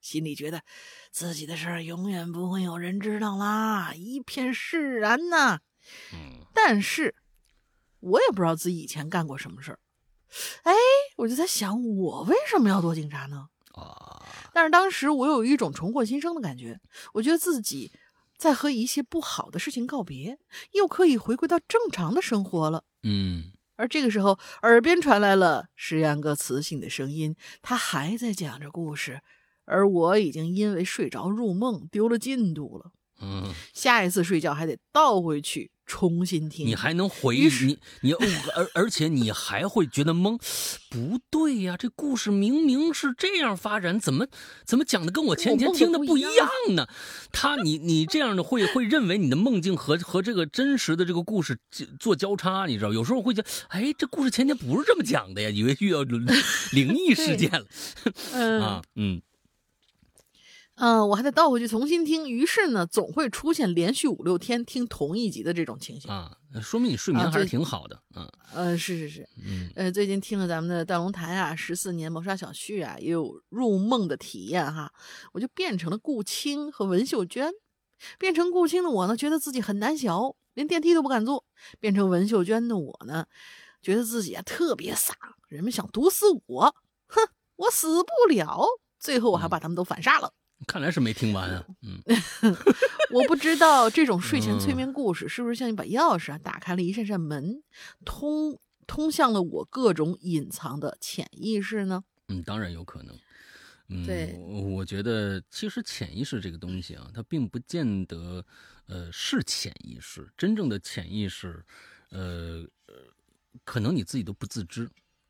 心里觉得自己的事儿永远不会有人知道啦，一片释然呐。嗯但是，我也不知道自己以前干过什么事儿。哎，我就在想，我为什么要做警察呢？啊，但是当时我有一种重获新生的感觉，我觉得自己在和一些不好的事情告别，又可以回归到正常的生活了。嗯而这个时候，耳边传来了石阳哥磁性的声音，他还在讲着故事，而我已经因为睡着入梦，丢了进度了。嗯，下一次睡觉还得倒回去重新听。你还能回忆你你哦 而而且你还会觉得懵，不对呀，这故事明明是这样发展，怎么怎么讲的跟我前天听的不一样呢？他你你这样的会会认为你的梦境和和这个真实的这个故事做交叉，你知道？有时候会觉得，哎，这故事前天不是这么讲的呀，以为遇到灵异事件了 嗯啊，嗯嗯、我还得倒回去重新听。于是呢，总会出现连续五六天听同一集的这种情形。啊，说明你睡眠啊还是挺好的，嗯呃，是是是，嗯呃，最近听了咱们的大龙台啊，十四年谋杀小旭啊，也有入梦的体验哈，我就变成了顾青和文秀娟。变成顾青的我呢，觉得自己很胆小，连电梯都不敢坐；变成文秀娟的我呢，觉得自己啊特别傻，人们想毒死我，哼，我死不了。最后我还把他们都反杀了。看来是没听完啊，嗯我不知道这种睡前催嗯眠故事是不是像一把钥匙啊，打开了一扇扇门，通通向了我各种隐藏的潜意识呢？嗯，当然有可能。嗯，对我我觉得其实潜意识这个东西啊，它并不见得，呃，是潜意识。真正的潜意识，呃呃，可能你自己都不自知，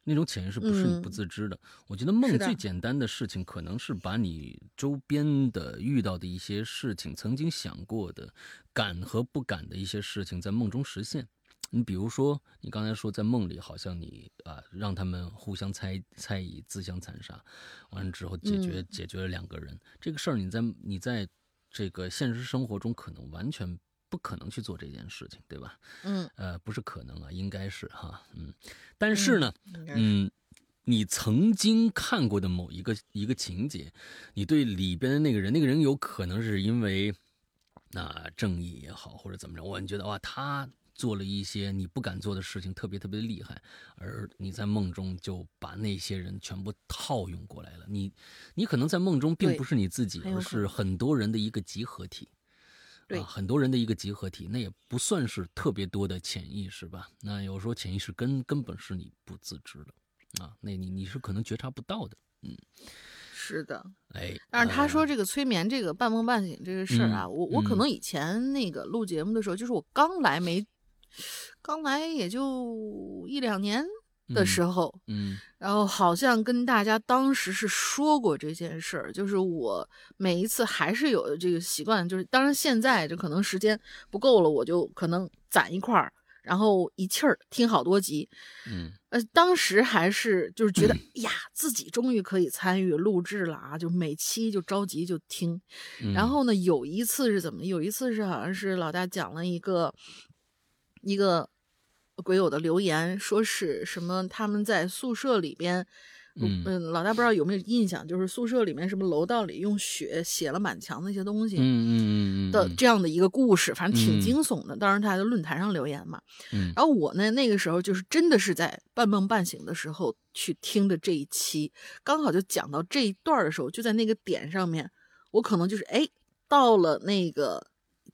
那种潜意识不是你不嗯自知的。我觉得梦最简单的事情，可能是把你周边的遇到的一些事情，曾经想过的敢和不敢的一些事情，在梦中实现。你比如说，你刚才说在梦里，好像你啊让他们互相猜猜疑、自相残杀，完了之后解决、嗯解决了两个人，这个事儿你在你在这个现实生活中可能完全不可能去做这件事情，对吧？嗯，呃，不是可能啊，应该是哈，嗯，但是呢，嗯，你曾经看过的某一个一个情节，你对里边的那个人，那个人有可能是因为那、正义也好，或者怎么着，我你觉得哇，他做了一些你不敢做的事情，特别特别厉害，而你在梦中就把那些人全部套用过来了。你你可能在梦中并不是你自己，而是很多人的一个集合体。对啊，很多人的一个集合体，那也不算是特别多的潜意识吧？那有时候潜意识根根本是你不自知的，啊，那你你是可能觉察不到的，嗯，是的。哎，但是他说呃这个催眠这个半梦半醒这个事儿啊，嗯我我可嗯能以前那个录节目的时候，就是我刚来没，刚来也就一两年的时候，嗯然后好像跟大家当时是说过这件事儿，就是我每一次还是有这个习惯，就是当然现在就可能时间不够了，我就可能攒一块儿，然后一气儿听好多集。嗯呃，当时还是就是觉得呀，自己终于可以参与录制了啊，就每期就着急就听。嗯，然后呢，有一次是怎么？有一次是好像是老大讲了一个一个鬼友的留言，说是什么他们在宿舍里边。嗯嗯，老大不知道有没有印象，就是宿舍里面什么楼道里用血写了满墙那些东西，嗯嗯嗯的这样的一个故事，反正挺惊悚的。当时他在论坛上留言嘛，嗯，然后我呢那个时候就是真的是在半梦半醒的时候去听的这一期，刚好就讲到这一段的时候，就在那个点上面，我可能就是哎到了那个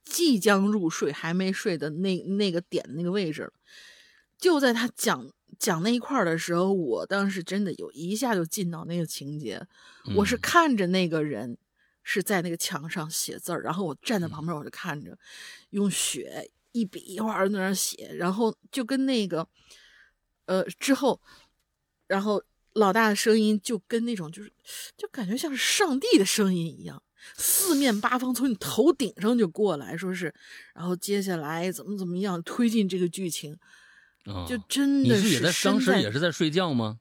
即将入睡还没睡的那那个点那个位置了，就在他讲。讲那一块的时候，我当时真的有一下就进到那个情节。我是看着那个人是在那个墙上写字儿，然后我站在旁边，我就看着用血一笔一画在那写，然后就跟那个呃之后，然后老大的声音就跟那种就是就感觉像是上帝的声音一样，四面八方从你头顶上就过来说是，然后接下来怎么怎么样推进这个剧情。就真的是也在当时也是在睡觉吗？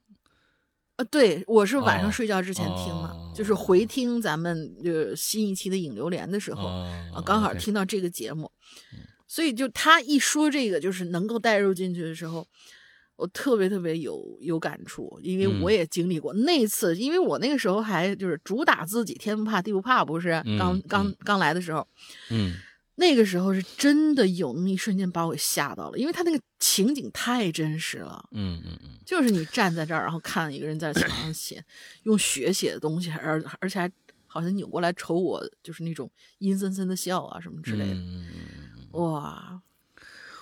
啊，对，我是晚上睡觉之前听嘛，就是回听咱们就新一期的影榴莲的时候啊，刚好听到这个节目，所以就他一说这个就是能够带入进去的时候，我特别特别有有感触，因为我也经历过那次，因为我那个时候还就是主打自己天不怕地不怕，不是刚刚刚来的时候，嗯。那个时候是真的有那么一瞬间把我吓到了，因为他那个情景太真实了。嗯嗯嗯，就是你站在这儿，然后看一个人在墙上写，用血写的东西，而而且还好像扭过来瞅我，就是那种阴森森的笑啊什么之类的。嗯哇，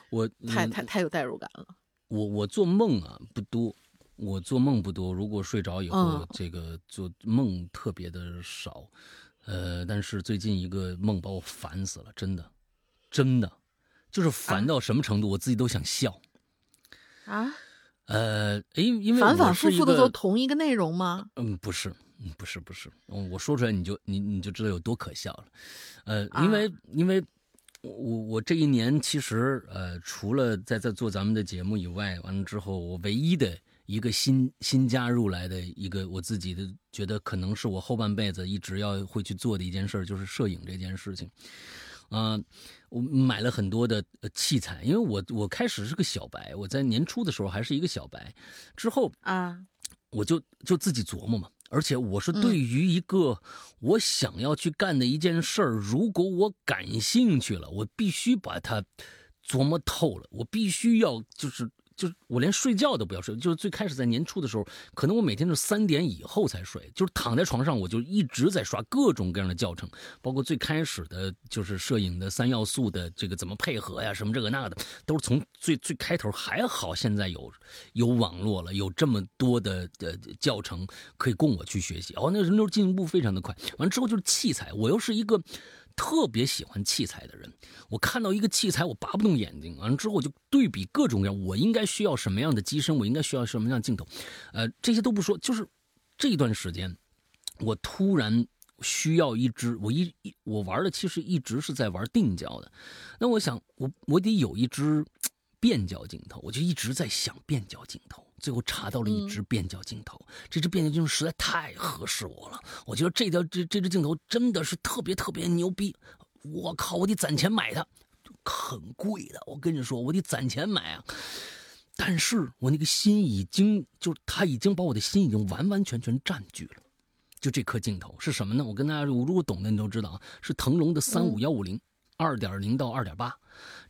我太太太有代入感了。我我做梦啊不多，我做梦不多。如果睡着以后，这个做梦特别的少。呃，但是最近一个梦把我烦死了，真的，真的，就是烦到什么程度，我自己都想笑。啊？呃，因因为反反复复的做同一个内容吗？嗯，不是，不是，不是。我说出来你就你你就知道有多可笑了。呃，因为因为我我这一年其实呃，除了在在做咱们的节目以外，完了之后我唯一的。一个新新加入来的一个我自己的觉得可能是我后半辈子一直要会去做的一件事，就是摄影这件事情。啊，我买了很多的器材，因为我我开始是个小白，我在年初的时候还是一个小白，之后啊，我就就自己琢磨嘛。而且我是对于一个我想要去干的一件事儿，如果我感兴趣了，我必须把它琢磨透了，我必须要就是。就是我连睡觉都不要睡，就是最开始在年初的时候，可能我每天都是三点以后才睡，就是躺在床上我就一直在刷各种各样的教程，包括最开始的就是摄影的三要素的这个怎么配合呀，什么这个那的，都是从最最开头。还好现在有有网络了，有这么多的的教程可以供我去学习。哦，那个时候进步非常的快。完了之后就是器材，我又是一个。特别喜欢器材的人，我看到一个器材，我拔不动眼睛。完了之后，我就对比各种各样，我应该需要什么样的机身，我应该需要什么样的镜头，呃，这些都不说，就是这段时间，我突然需要一支，我一我玩的其实一直是在玩定焦的，那我想，我我得有一支变焦镜头，我就一直在想变焦镜头。最后查到了一只变焦镜头，这只变焦镜头实在太合适我了。我觉得这条这这只镜头真的是特别特别牛逼。我靠，我得攒钱买它，很贵的。我跟你说，我得攒钱买啊。但是我那个心已经，就他已经把我的心已经完完全全占据了。就这颗镜头是什么呢？我跟大家，如果懂的你都知道啊，是腾龙的三五幺五零，二点零到二点八，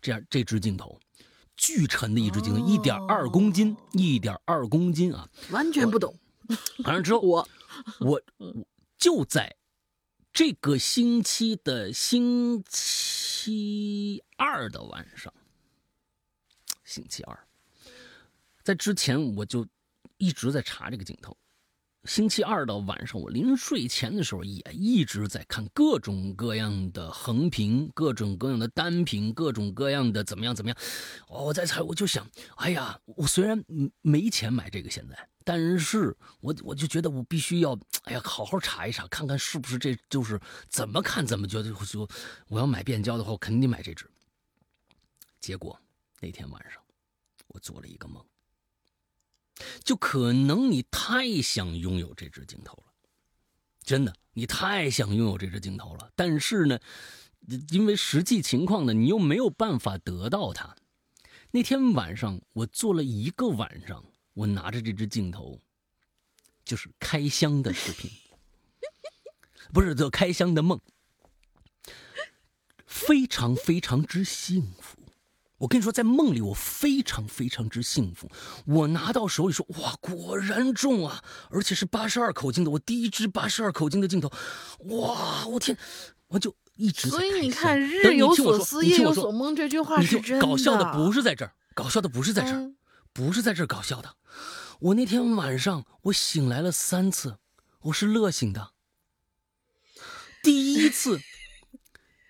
这样这支镜头。巨沉的一只镜头，一点二公斤，一点二公斤啊！完全不懂。反正之后，我我我就在这个星期的星期二的晚上，星期二，在之前我就一直在查这个镜头。星期二的晚上，我临睡前的时候也一直在看各种各样的横屏、各种各样的单屏、各种各样的怎么样怎么样。我在猜，我就想，哎呀，我虽然没钱买这个现在，但是我我就觉得我必须要，哎呀，好好查一查，看看是不是这就是怎么看怎么觉得说我要买变焦的话，我肯定得买这支。结果那天晚上，我做了一个梦。就可能你太想拥有这支镜头了，真的，你太想拥有这支镜头了。但是呢，因为实际情况呢，你又没有办法得到它。那天晚上我做了一个晚上，我拿着这支镜头，就是开箱的视频，不是做开箱的梦，非常非常之幸福。我跟你说，在梦里我非常非常之幸福。我拿到手里说，哇，果然重啊，而且是八十二口径的，我第一支八十二口径的镜头，哇，我天，我就一直。所以你看，日有所思，夜有所梦这句话是真的。搞笑的不是在这儿，搞笑的不是在这儿，不是在这儿搞笑的。我那天晚上我醒来了三次，我是乐醒的。第一次，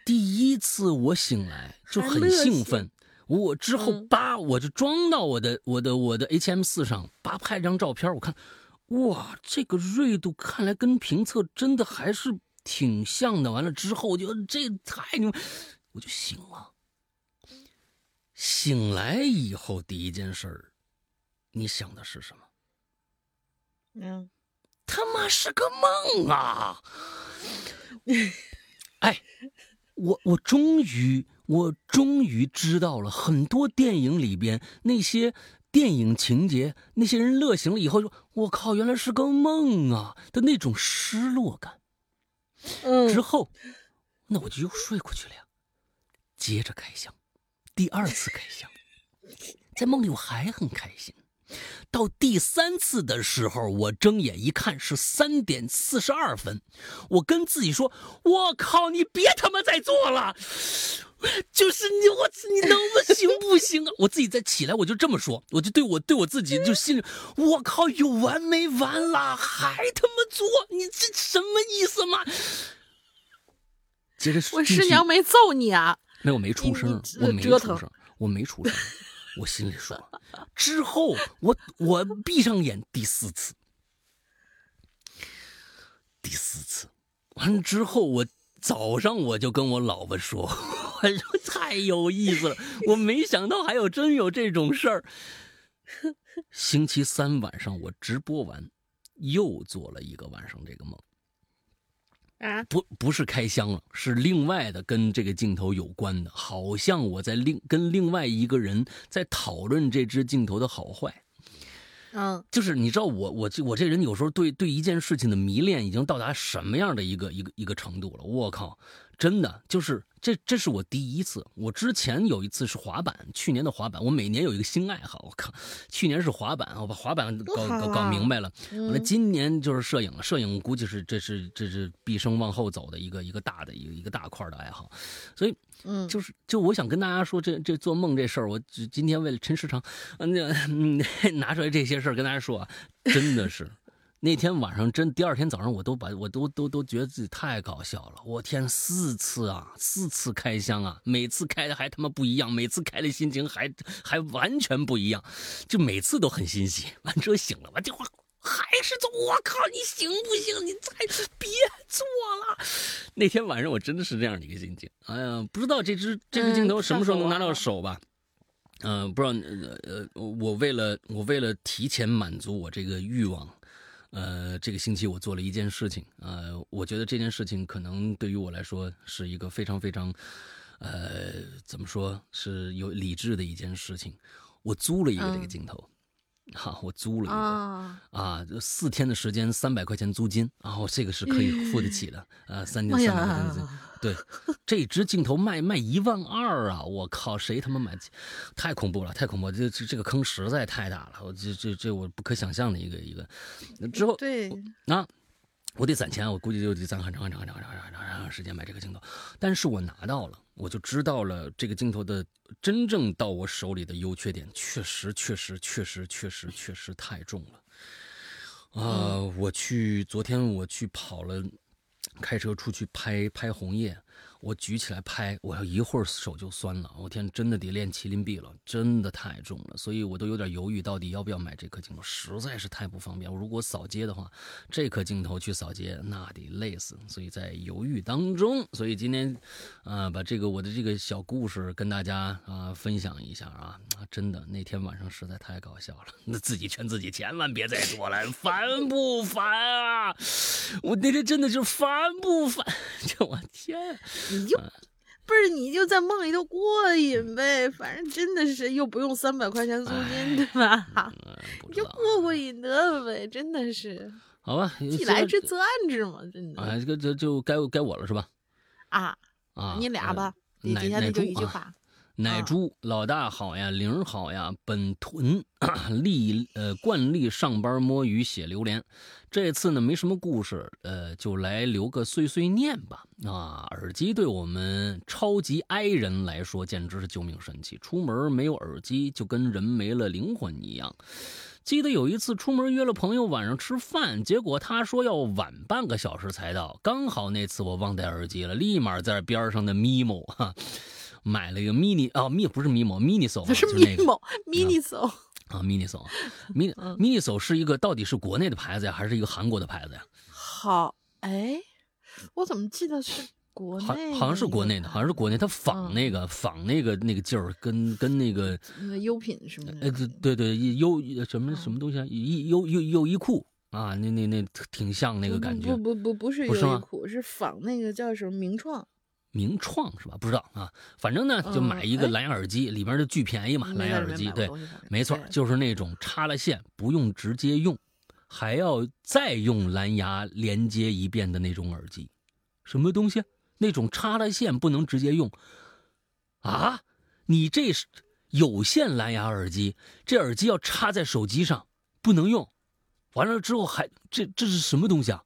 第一次我醒来就很兴奋。我之后叭，我就装到我的我的我的 H M 四上，叭拍张照片，我看，哇，这个锐度看来跟评测真的还是挺像的。完了之后，我就这太牛，我就醒了。醒来以后第一件事儿，你想的是什么？嗯，他妈是个梦啊！哎，我我终于。我终于知道了很多电影里边那些电影情节，那些人乐醒了以后说：“我靠，原来是个梦啊！”的那种失落感。嗯。之后，那我就又睡过去了呀。接着开箱，第二次开箱，在梦里我还很开心。到第三次的时候，我睁眼一看是三点四十二分，我跟自己说：“我靠，你别他妈再做了。” 就是你，我你能不行不行啊？我自己再起来，我就这么说，我就对我对我自己就心里，我靠，有完没完了？还他妈做？你这什么意思嘛？接着我师娘没揍你啊？没有，没出声，我没出声，我没出声，我心里说。之后我我闭上眼，第四次，第四次，完了之后我。早上我就跟我老婆说，我说太有意思了，我没想到还有真有这种事儿。星期三晚上我直播完，又做了一个晚上这个梦，啊，不不是开箱了，是另外的跟这个镜头有关的，好像我在另跟另外一个人在讨论这只镜头的好坏。嗯，就是你知道我我这我这人有时候对对一件事情的迷恋已经到达什么样的一个一个一个程度了？我靠，真的就是这这是我第一次。我之前有一次是滑板，去年的滑板，我每年有一个新爱好。我靠，去年是滑板，我把滑板搞搞搞明白了。完了，今年就是摄影了。摄影估计是这是这是毕生往后走的一个一个大的一个一个大块的爱好，所以。嗯，就是就我想跟大家说，这这做梦这事儿，我今天为了陈时长，嗯，那 拿出来这些事儿跟大家说啊，真的是，那天晚上真，第二天早上我都把我都都都觉得自己太搞笑了。我天，四次啊，四次开箱啊，每次开的还他妈不一样，每次开的心情还还完全不一样，就每次都很欣喜。完之后醒了，完这话。还是做，我靠，你行不行？你再别做了。那天晚上我真的是这样的一个心情。哎呀，不知道这只这支镜头什么时候能拿到手吧？嗯，不知道。呃呃，我为了我为了提前满足我这个欲望，呃，这个星期我做了一件事情。呃，我觉得这件事情可能对于我来说是一个非常非常，呃，怎么说是有理智的一件事情。我租了一个这个镜头。哈，我租了一个啊，四天的时间，三百块钱租金，然后这个是可以付得起的啊，三天三百块钱，对，这支镜头卖卖一万二啊，我靠，谁他妈买？太恐怖了，太恐怖，这这这个坑实在太大了，我这这这我不可想象的一个一个，之后对啊。我得攒钱，我估计就得攒很长很长很长很长很长很长时间买这个镜头，但是我拿到了，我就知道了这个镜头的真正到我手里的优缺点，确实确实确实确实确实太重了，啊！我去昨天我去跑了，开车出去拍拍红叶。我举起来拍，我要一会儿手就酸了。我天，真的得练麒麟臂了，真的太重了，所以我都有点犹豫，到底要不要买这颗镜头，实在是太不方便。我如果扫街的话，这颗镜头去扫街那得累死，所以在犹豫当中。所以今天，啊，把这个我的这个小故事跟大家啊分享一下啊，真的那天晚上实在太搞笑了，那自己劝自己千万别再做了，烦不烦啊？我那天真的是烦不烦？就我天！你就不是，你就在梦里头过瘾呗。反正真的是又不用三百块钱租金，对吧？你就过过瘾得了呗，真的是。好吧，既来之则安之嘛，真的。哎，这个这就该该我了是吧？啊啊，你俩吧，你底下那就一句话。奶猪老大好呀，玲好呀，本屯 例呃惯例上班摸鱼写榴莲，这次呢没什么故事，呃就来留个碎碎念吧。啊，耳机对我们超级 i 人来说简直是救命神器，出门没有耳机就跟人没了灵魂一样。记得有一次出门约了朋友晚上吃饭，结果他说要晚半个小时才到，刚好那次我忘带耳机了，立马在边上的 mimo 哈。买了一个 mini 啊，mi 不是 mimo，mini so，是 mimo，mini so 啊，mini so，mini mini so 是一个到底是国内的牌子呀，还是一个韩国的牌子呀？好，哎，我怎么记得是国内？好像是国内的，好像是国内，它仿那个仿那个那个劲儿，跟跟那个那个优品什么的。哎，对对对，优什么什么东西啊？优优优衣库啊，那那那挺像那个感觉。不不不不是优衣库，是仿那个叫什么名创。名创是吧？不知道啊，反正呢就买一个蓝牙耳机，里边就巨便宜嘛。蓝牙耳机对，没错，就是那种插了线不用直接用，还要再用蓝牙连接一遍的那种耳机。什么东西？那种插了线不能直接用啊？你这是有线蓝牙耳机，这耳机要插在手机上不能用，完了之后还这这是什么东西啊？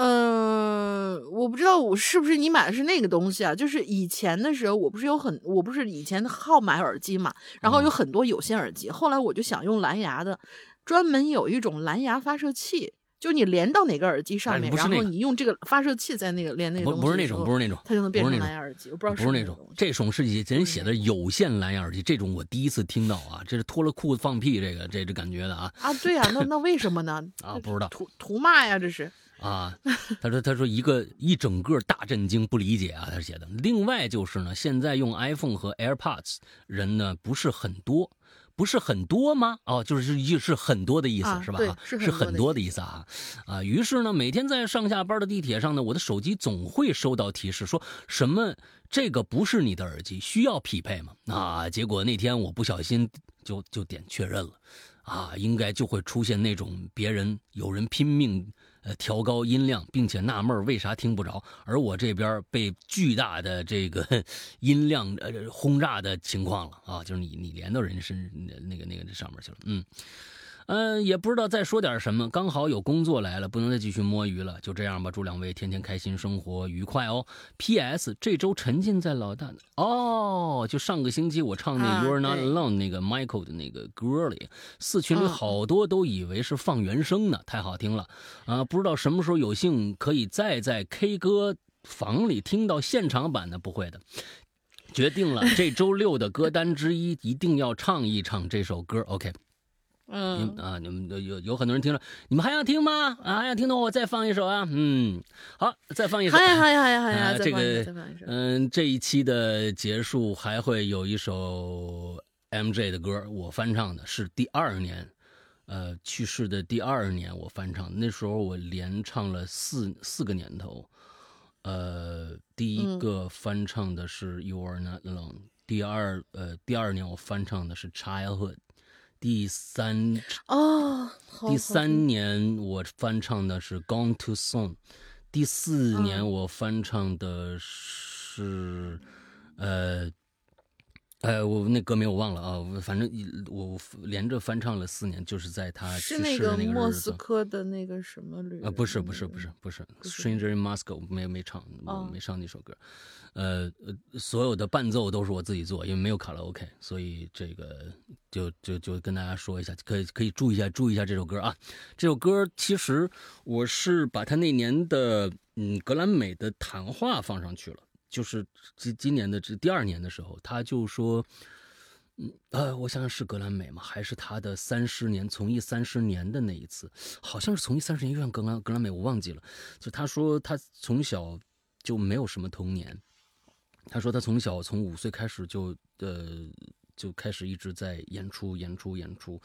嗯，我不知道我是不是你买的是那个东西啊？就是以前的时候，我不是有很，我不是以前好买耳机嘛，然后有很多有线耳机，后来我就想用蓝牙的，专门有一种蓝牙发射器，就你连到哪个耳机上面，然后你用这个发射器在那个连那个不不是那种，不是那种，它就能变成蓝牙耳机。我不知道是不是那种，这种是人写的有线蓝牙耳机，这种我第一次听到啊，这是脱了裤子放屁，这个这这感觉的啊啊，对呀，那那为什么呢？啊，不知道，图图嘛呀，这是。啊，他说：“他说一个一整个大震惊，不理解啊。”他写的。另外就是呢，现在用 iPhone 和 AirPods 人呢不是很多，不是很多吗？哦，就是是是很多的意思是吧？是很多的意思啊啊！于是呢，每天在上下班的地铁上呢，我的手机总会收到提示，说什么这个不是你的耳机，需要匹配吗？啊，结果那天我不小心就就点确认了，啊，应该就会出现那种别人有人拼命。调高音量，并且纳闷为啥听不着，而我这边被巨大的这个 音量呃轰炸的情况了啊！就是你你连到人身那个那个那上面去了，嗯。嗯，也不知道再说点什么，刚好有工作来了，不能再继续摸鱼了，就这样吧。祝两位天天开心，生活愉快哦。P.S. 这周沉浸在老大哦，就上个星期我唱那 You're Not Alone 那个 Michael 的那个歌里，四群里好多都以为是放原声呢，太好听了啊！不知道什么时候有幸可以再在 K 歌房里听到现场版的，不会的。决定了，这周六的歌单之一一定要唱一唱这首歌。OK。嗯啊，你们有有很多人听了，你们还想听吗？啊，还想听的话，我再放一首啊。嗯，好，再放一首。好呀，好呀，好呀，好呀。这个，嗯，这一期的结束还会有一首 MJ 的歌，我翻唱的，是第二年，呃，去世的第二年我翻唱，那时候我连唱了四四个年头，呃，第一个翻唱的是 You Are Not Alone，第二呃第二年我翻唱的是 Childhood。第三哦，第三年我翻唱的是《Gone Too Soon》，第四年我翻唱的是，呃。呃，我那歌名我忘了啊，反正我连着翻唱了四年，就是在他去世的那个莫斯科的那个什么旅啊，不是不是不是不是，Stranger in Moscow 没没唱，没唱那首歌，呃呃，所有的伴奏都是我自己做，因为没有卡拉 OK，所以这个就就就跟大家说一下，可以可以注意一下注意一下这首歌啊，这首歌其实我是把他那年的嗯格兰美的谈话放上去了。就是今今年的这第二年的时候，他就说，嗯呃，我想想是格兰美吗？还是他的三十年从艺三十年的那一次？好像是从艺三十年，又像格兰格兰美，我忘记了。就他说他从小就没有什么童年，他说他从小从五岁开始就呃就开始一直在演出演出演出，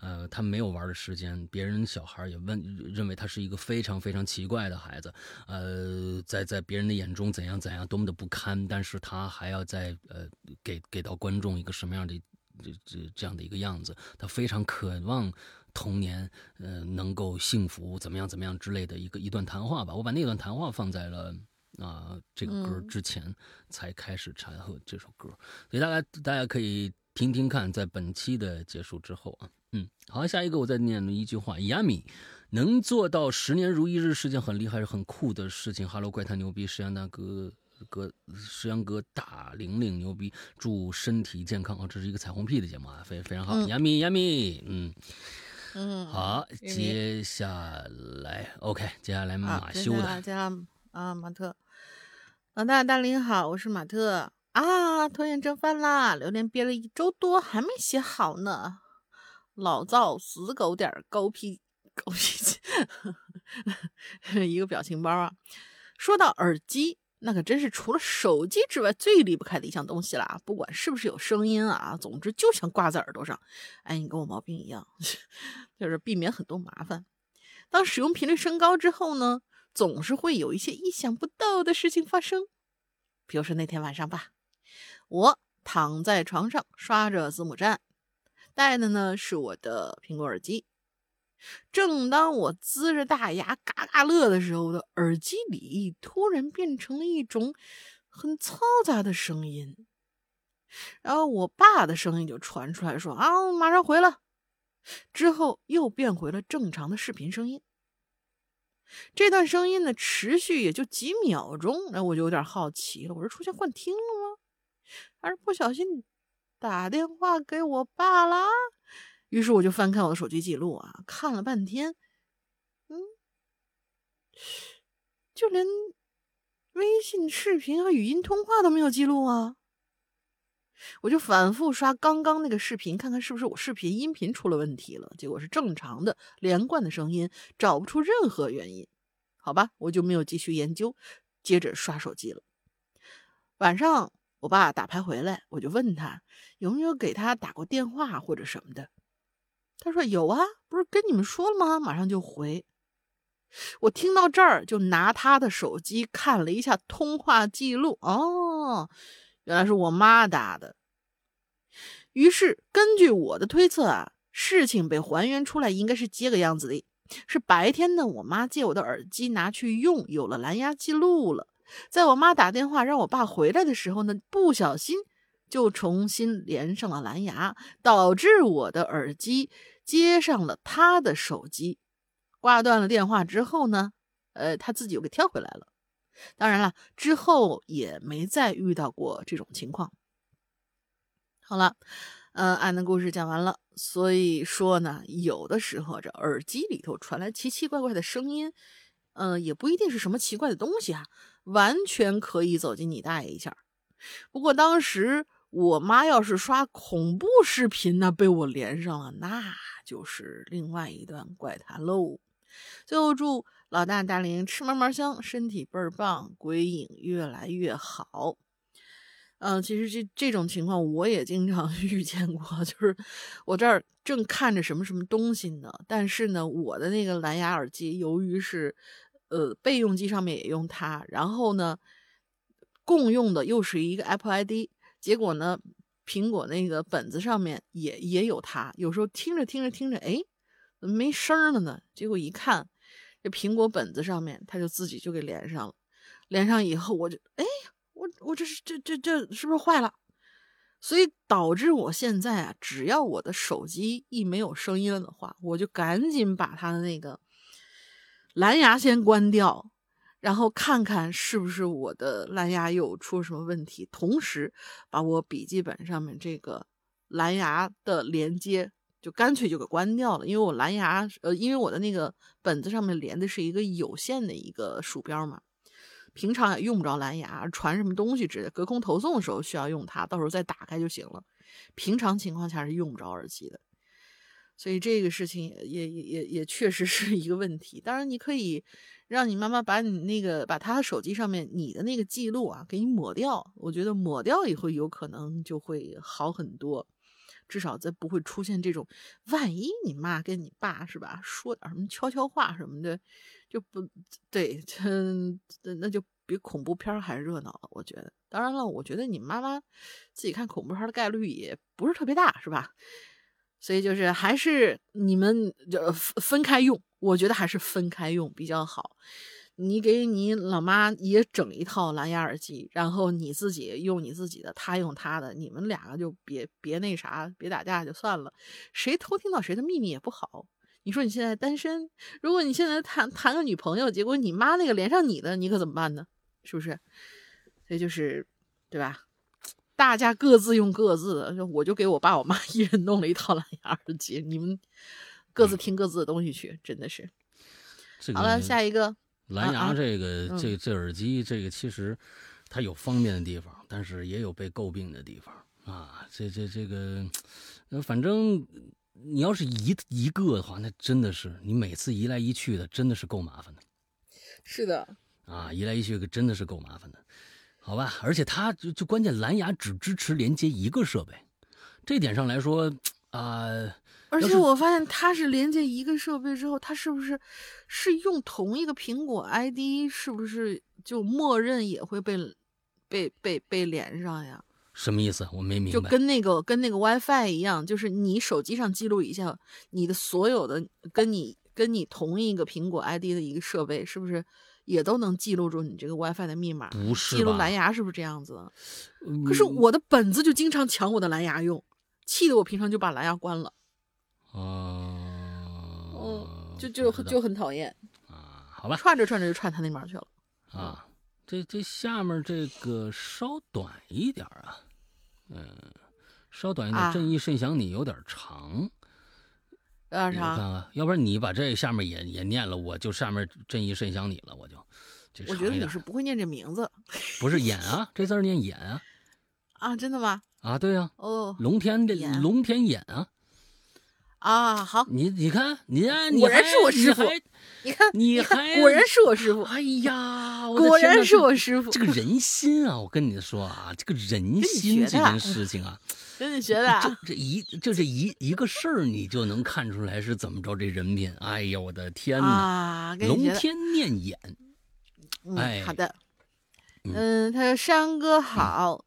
呃，他没有玩的时间，别人小孩也问认为他是一个非常非常奇怪的孩子，呃，在在别人的眼中怎样怎样多么的不堪，但是他还要在呃给给到观众一个什么样的这这这样的一个样子，他非常渴望。童年，呃，能够幸福，怎么样，怎么样之类的一个一段谈话吧。我把那段谈话放在了啊这个歌之前，才开始柴禾这首歌，所以大家大家可以听听看，在本期的结束之后啊，嗯，好，下一个我再念一句话：亚米能做到十年如一日是件很厉害、很酷的事情。哈喽，怪谈牛逼，石阳大哥哥，石阳哥大玲玲牛逼，祝身体健康。啊！这是一个彩虹屁的节目啊，非非常好，亚米亚米，嗯。嗯，好，接下来 OK，接下来马修的，接下来啊，马特，老大大林好，我是马特啊，拖延症犯啦，留言憋了一周多还没写好呢，老赵死狗点狗屁狗屁气，一个表情包啊，说到耳机。那可真是除了手机之外最离不开的一项东西啦！不管是不是有声音啊，总之就想挂在耳朵上。哎，你跟我毛病一样，就是避免很多麻烦。当使用频率升高之后呢，总是会有一些意想不到的事情发生。比如说那天晚上吧，我躺在床上刷着字母站，戴的呢是我的苹果耳机。正当我呲着大牙嘎嘎乐的时候，我的耳机里突然变成了一种很嘈杂的声音，然后我爸的声音就传出来，说：“啊，马上回来。”之后又变回了正常的视频声音。这段声音呢，持续也就几秒钟，那我就有点好奇了，我是出现幻听了吗？还是不小心打电话给我爸啦？于是我就翻看我的手机记录啊，看了半天，嗯，就连微信视频和语音通话都没有记录啊。我就反复刷刚刚那个视频，看看是不是我视频音频出了问题了。结果是正常的连贯的声音，找不出任何原因。好吧，我就没有继续研究，接着刷手机了。晚上我爸打牌回来，我就问他有没有给他打过电话或者什么的。他说有啊，不是跟你们说了吗？马上就回。我听到这儿，就拿他的手机看了一下通话记录。哦，原来是我妈打的。于是根据我的推测啊，事情被还原出来，应该是这个样子的：是白天呢，我妈借我的耳机拿去用，有了蓝牙记录了。在我妈打电话让我爸回来的时候呢，不小心。就重新连上了蓝牙，导致我的耳机接上了他的手机。挂断了电话之后呢，呃，他自己又给跳回来了。当然了，之后也没再遇到过这种情况。好了，嗯，俺的故事讲完了。所以说呢，有的时候这耳机里头传来奇奇怪怪的声音，嗯，也不一定是什么奇怪的东西啊，完全可以走进你大爷一下。不过当时。我妈要是刷恐怖视频呢，被我连上了，那就是另外一段怪谈喽。最后祝老大大林吃嘛嘛香，身体倍儿棒，鬼影越来越好。嗯，其实这这种情况我也经常 遇见过，就是我这儿正看着什么什么东西呢，但是呢，我的那个蓝牙耳机由于是呃备用机上面也用它，然后呢共用的又是一个 Apple ID。结果呢，苹果那个本子上面也也有它。有时候听着听着听着，哎，怎么没声了呢？结果一看，这苹果本子上面它就自己就给连上了。连上以后，我就哎，我我这是这这这是不是坏了？所以导致我现在啊，只要我的手机一没有声音了的话，我就赶紧把它的那个蓝牙先关掉。然后看看是不是我的蓝牙又出什么问题，同时把我笔记本上面这个蓝牙的连接就干脆就给关掉了，因为我蓝牙呃，因为我的那个本子上面连的是一个有线的一个鼠标嘛，平常也用不着蓝牙，传什么东西之类，隔空投送的时候需要用它，到时候再打开就行了。平常情况下是用不着耳机的。所以这个事情也也也也确实是一个问题。当然，你可以让你妈妈把你那个把她手机上面你的那个记录啊给你抹掉。我觉得抹掉以后有可能就会好很多。至少在不会出现这种，万一你妈跟你爸是吧，说点什么悄悄话什么的，就不对，这那就比恐怖片还热闹了。我觉得，当然了，我觉得你妈妈自己看恐怖片的概率也不是特别大，是吧？所以就是还是你们就分开用，我觉得还是分开用比较好。你给你老妈也整一套蓝牙耳机，然后你自己用你自己的，他用他的，你们两个就别别那啥，别打架就算了。谁偷听到谁的秘密也不好。你说你现在单身，如果你现在谈谈个女朋友，结果你妈那个连上你的，你可怎么办呢？是不是？所以就是，对吧？大家各自用各自的，我就给我爸我妈 一人弄了一套蓝牙耳机，你们各自听各自的东西去，真的是。好了，下一个。蓝牙这个这这耳机这个其实它有方便的地方，但是也有被诟病的地方啊。这这这个，反正你要是一一个的话，那真的是你每次移来移去的，真的是够麻烦的。是的，啊，移来移去真的是够麻烦的，好吧？而且它就就关键蓝牙只支持连接一个设备，这点上来说啊。而且我发现它是连接一个设备之后，它是不是是用同一个苹果 ID？是不是就默认也会被被被被连上呀？什么意思？我没明白。就跟那个跟那个 WiFi 一样，就是你手机上记录一下你的所有的跟你跟你同一个苹果 ID 的一个设备，是不是也都能记录住你这个 WiFi 的密码？不是记录蓝牙是不是这样子？可是我的本子就经常抢我的蓝牙用，气得我平常就把蓝牙关了。哦，就就就很讨厌啊，好吧，串着串着就串他那边去了啊。这这下面这个稍短一点啊，嗯，稍短一点，正义甚想你有点长，有点长，看看，要不然你把这下面也也念了，我就下面正义甚想你了，我就，我觉得你是不会念这名字，不是演啊，这字念演啊，啊，真的吗？啊，对呀，哦，龙天的龙天演啊。啊，好，你你看，你果然是我师傅，你看，你还果然是我师傅，哎呀，果然是我师傅。这个人心啊，我跟你说啊，这个人心这件事情啊，跟你学的，就这一就这一一个事儿，你就能看出来是怎么着这人品。哎呀，我的天哪，龙天念眼，哎，好的，嗯，他说山哥好，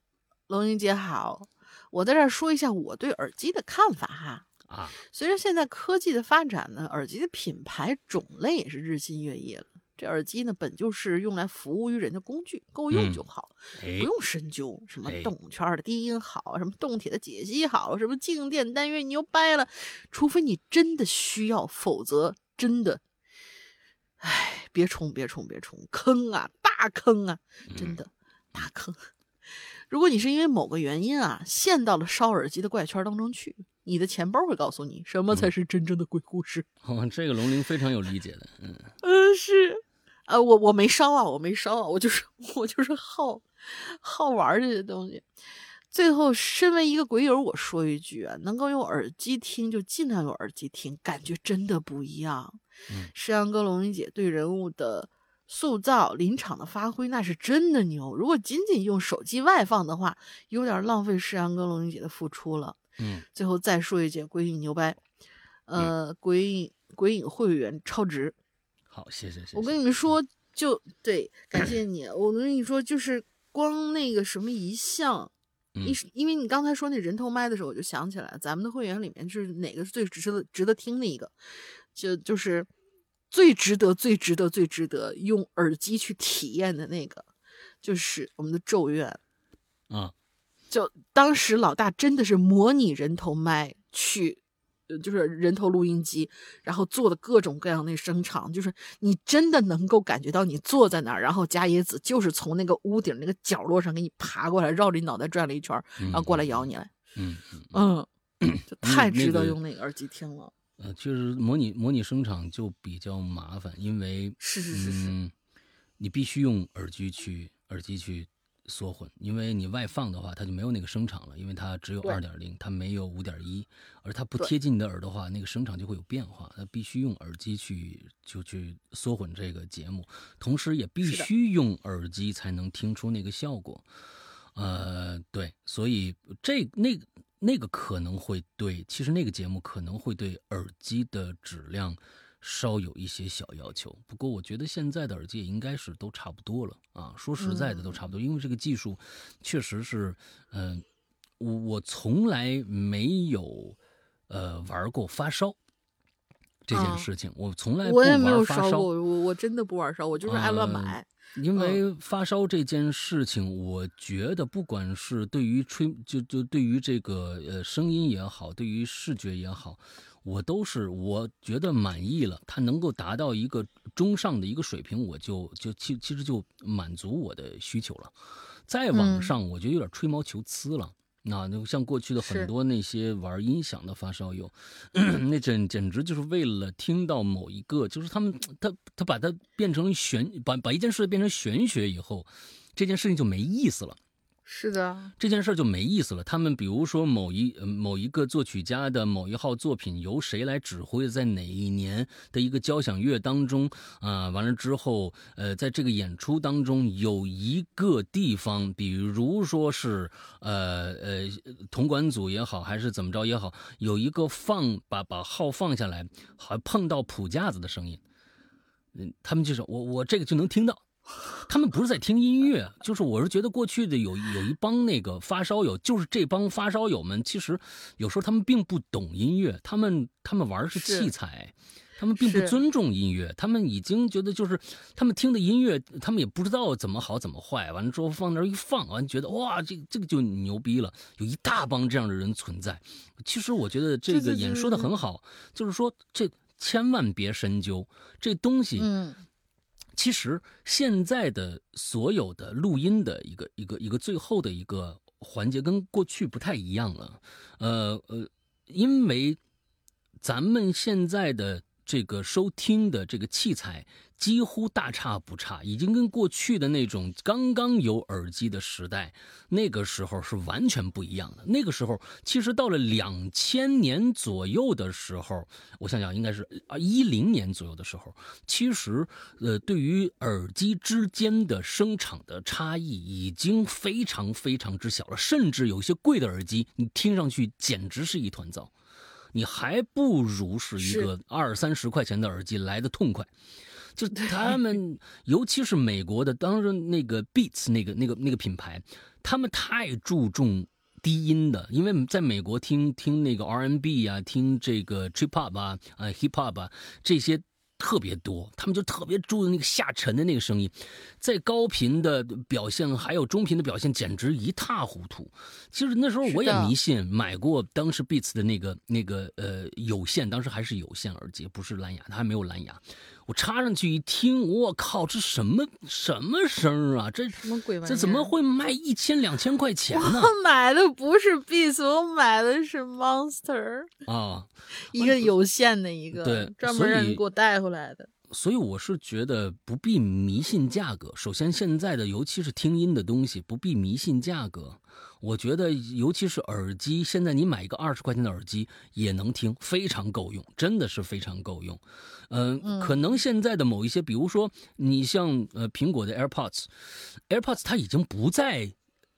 龙云姐好，我在这儿说一下我对耳机的看法哈。啊，随着现在科技的发展呢，耳机的品牌种类也是日新月异了。这耳机呢，本就是用来服务于人的工具，够用就好，不用深究什么动圈的低音好，什么动铁的解析好，什么静电单元你又掰了。除非你真的需要，否则真的，哎，别冲，别冲，别冲，坑啊，大坑啊，真的大坑。如果你是因为某个原因啊，陷到了烧耳机的怪圈当中去。你的钱包会告诉你什么才是真正的鬼故事。哦，这个龙鳞非常有理解的，嗯嗯 是，呃我我没烧啊，我没烧啊，我就是我就是好好玩这些东西。最后，身为一个鬼友，我说一句啊，能够用耳机听就尽量用耳机听，感觉真的不一样。嗯，石阳哥、龙鳞姐对人物的塑造、临场的发挥，那是真的牛。如果仅仅用手机外放的话，有点浪费诗阳跟、龙云姐的付出了。嗯，最后再说一句，鬼影牛掰，呃，鬼影鬼影会员超值。好，谢谢谢谢。我跟你们说，就对，感谢你。我跟你说，就是光那个什么一项，因因为你刚才说那人头麦的时候，我就想起来，咱们的会员里面是哪个是最值得值得听的一个，就就是最值得最值得最值得用耳机去体验的那个，就是我们的咒怨嗯。就当时老大真的是模拟人头麦去，就是人头录音机，然后做的各种各样的声场，就是你真的能够感觉到你坐在那儿，然后加野子就是从那个屋顶那个角落上给你爬过来，绕着你脑袋转了一圈，然后过来咬你来。嗯嗯，就太值得用那个耳机听了。呃，就是模拟模拟声场就比较麻烦，因为是是是是，你必须用耳机去耳机去。缩混，因为你外放的话，它就没有那个声场了，因为它只有二点零，它没有五点一，而它不贴近你的耳朵的话，那个声场就会有变化，它必须用耳机去就去缩混这个节目，同时也必须用耳机才能听出那个效果。呃，对，所以这那那个可能会对，其实那个节目可能会对耳机的质量稍有一些小要求。不过我觉得现在的耳机也应该是都差不多了啊。说实在的，都差不多，因为这个技术确实是，嗯，我我从来没有呃玩过发烧这件事情，我从来我也没有烧过，我我真的不玩烧，我就是爱乱买。因为发烧这件事情，我觉得不管是对于吹，就就对于这个呃声音也好，对于视觉也好，我都是我觉得满意了，它能够达到一个中上的一个水平，我就就其其实就满足我的需求了。再往上，我觉得有点吹毛求疵了。那就像过去的很多那些玩音响的发烧友，那简简直就是为了听到某一个，就是他们他他把它变成玄，把把一件事变成玄学以后，这件事情就没意思了。是的，这件事就没意思了。他们比如说某一某一个作曲家的某一号作品由谁来指挥，在哪一年的一个交响乐当中啊，完了之后，呃，在这个演出当中有一个地方，比如说是呃呃铜管组也好，还是怎么着也好，有一个放把把号放下来，还碰到谱架子的声音，嗯，他们就是我我这个就能听到。他们不是在听音乐，就是我是觉得过去的有有一帮那个发烧友，就是这帮发烧友们，其实有时候他们并不懂音乐，他们他们玩的是器材，他们并不尊重音乐，他们已经觉得就是他们听的音乐，他们也不知道怎么好怎么坏，完了之后放那儿一放，完觉得哇，这这个就牛逼了，有一大帮这样的人存在。其实我觉得这个演说的很好，就是说这千万别深究这东西。嗯。其实现在的所有的录音的一个一个一个最后的一个环节跟过去不太一样了，呃呃，因为咱们现在的。这个收听的这个器材几乎大差不差，已经跟过去的那种刚刚有耳机的时代，那个时候是完全不一样的。那个时候，其实到了两千年左右的时候，我想想，应该是啊一零年左右的时候，其实呃，对于耳机之间的声场的差异已经非常非常之小了，甚至有些贵的耳机，你听上去简直是一团糟。你还不如是一个二三十块钱的耳机来的痛快，就他们，尤其是美国的，当时那个 Beats 那个那个那个品牌，他们太注重低音的，因为在美国听听那个 R N B 啊，听这个 Trip Hop 啊，啊 Hip Hop 啊这些。特别多，他们就特别注意那个下沉的那个声音，在高频的表现还有中频的表现简直一塌糊涂。其实那时候我也迷信，买过当时 Beats 的那个那个呃有线，当时还是有线耳机，不是蓝牙，它还没有蓝牙。我插上去一听，我靠，这什么什么声啊？这什么鬼玩意？这怎么会卖一千两千块钱呢？我买的不是 Beats，我买的是 Monster 啊，一个有线的一个，对，专门让你给我带回来的。所以我是觉得不必迷信价格。首先，现在的尤其是听音的东西，不必迷信价格。我觉得，尤其是耳机，现在你买一个二十块钱的耳机也能听，非常够用，真的是非常够用。嗯，可能现在的某一些，比如说你像呃苹果的 AirPods，AirPods 它已经不在。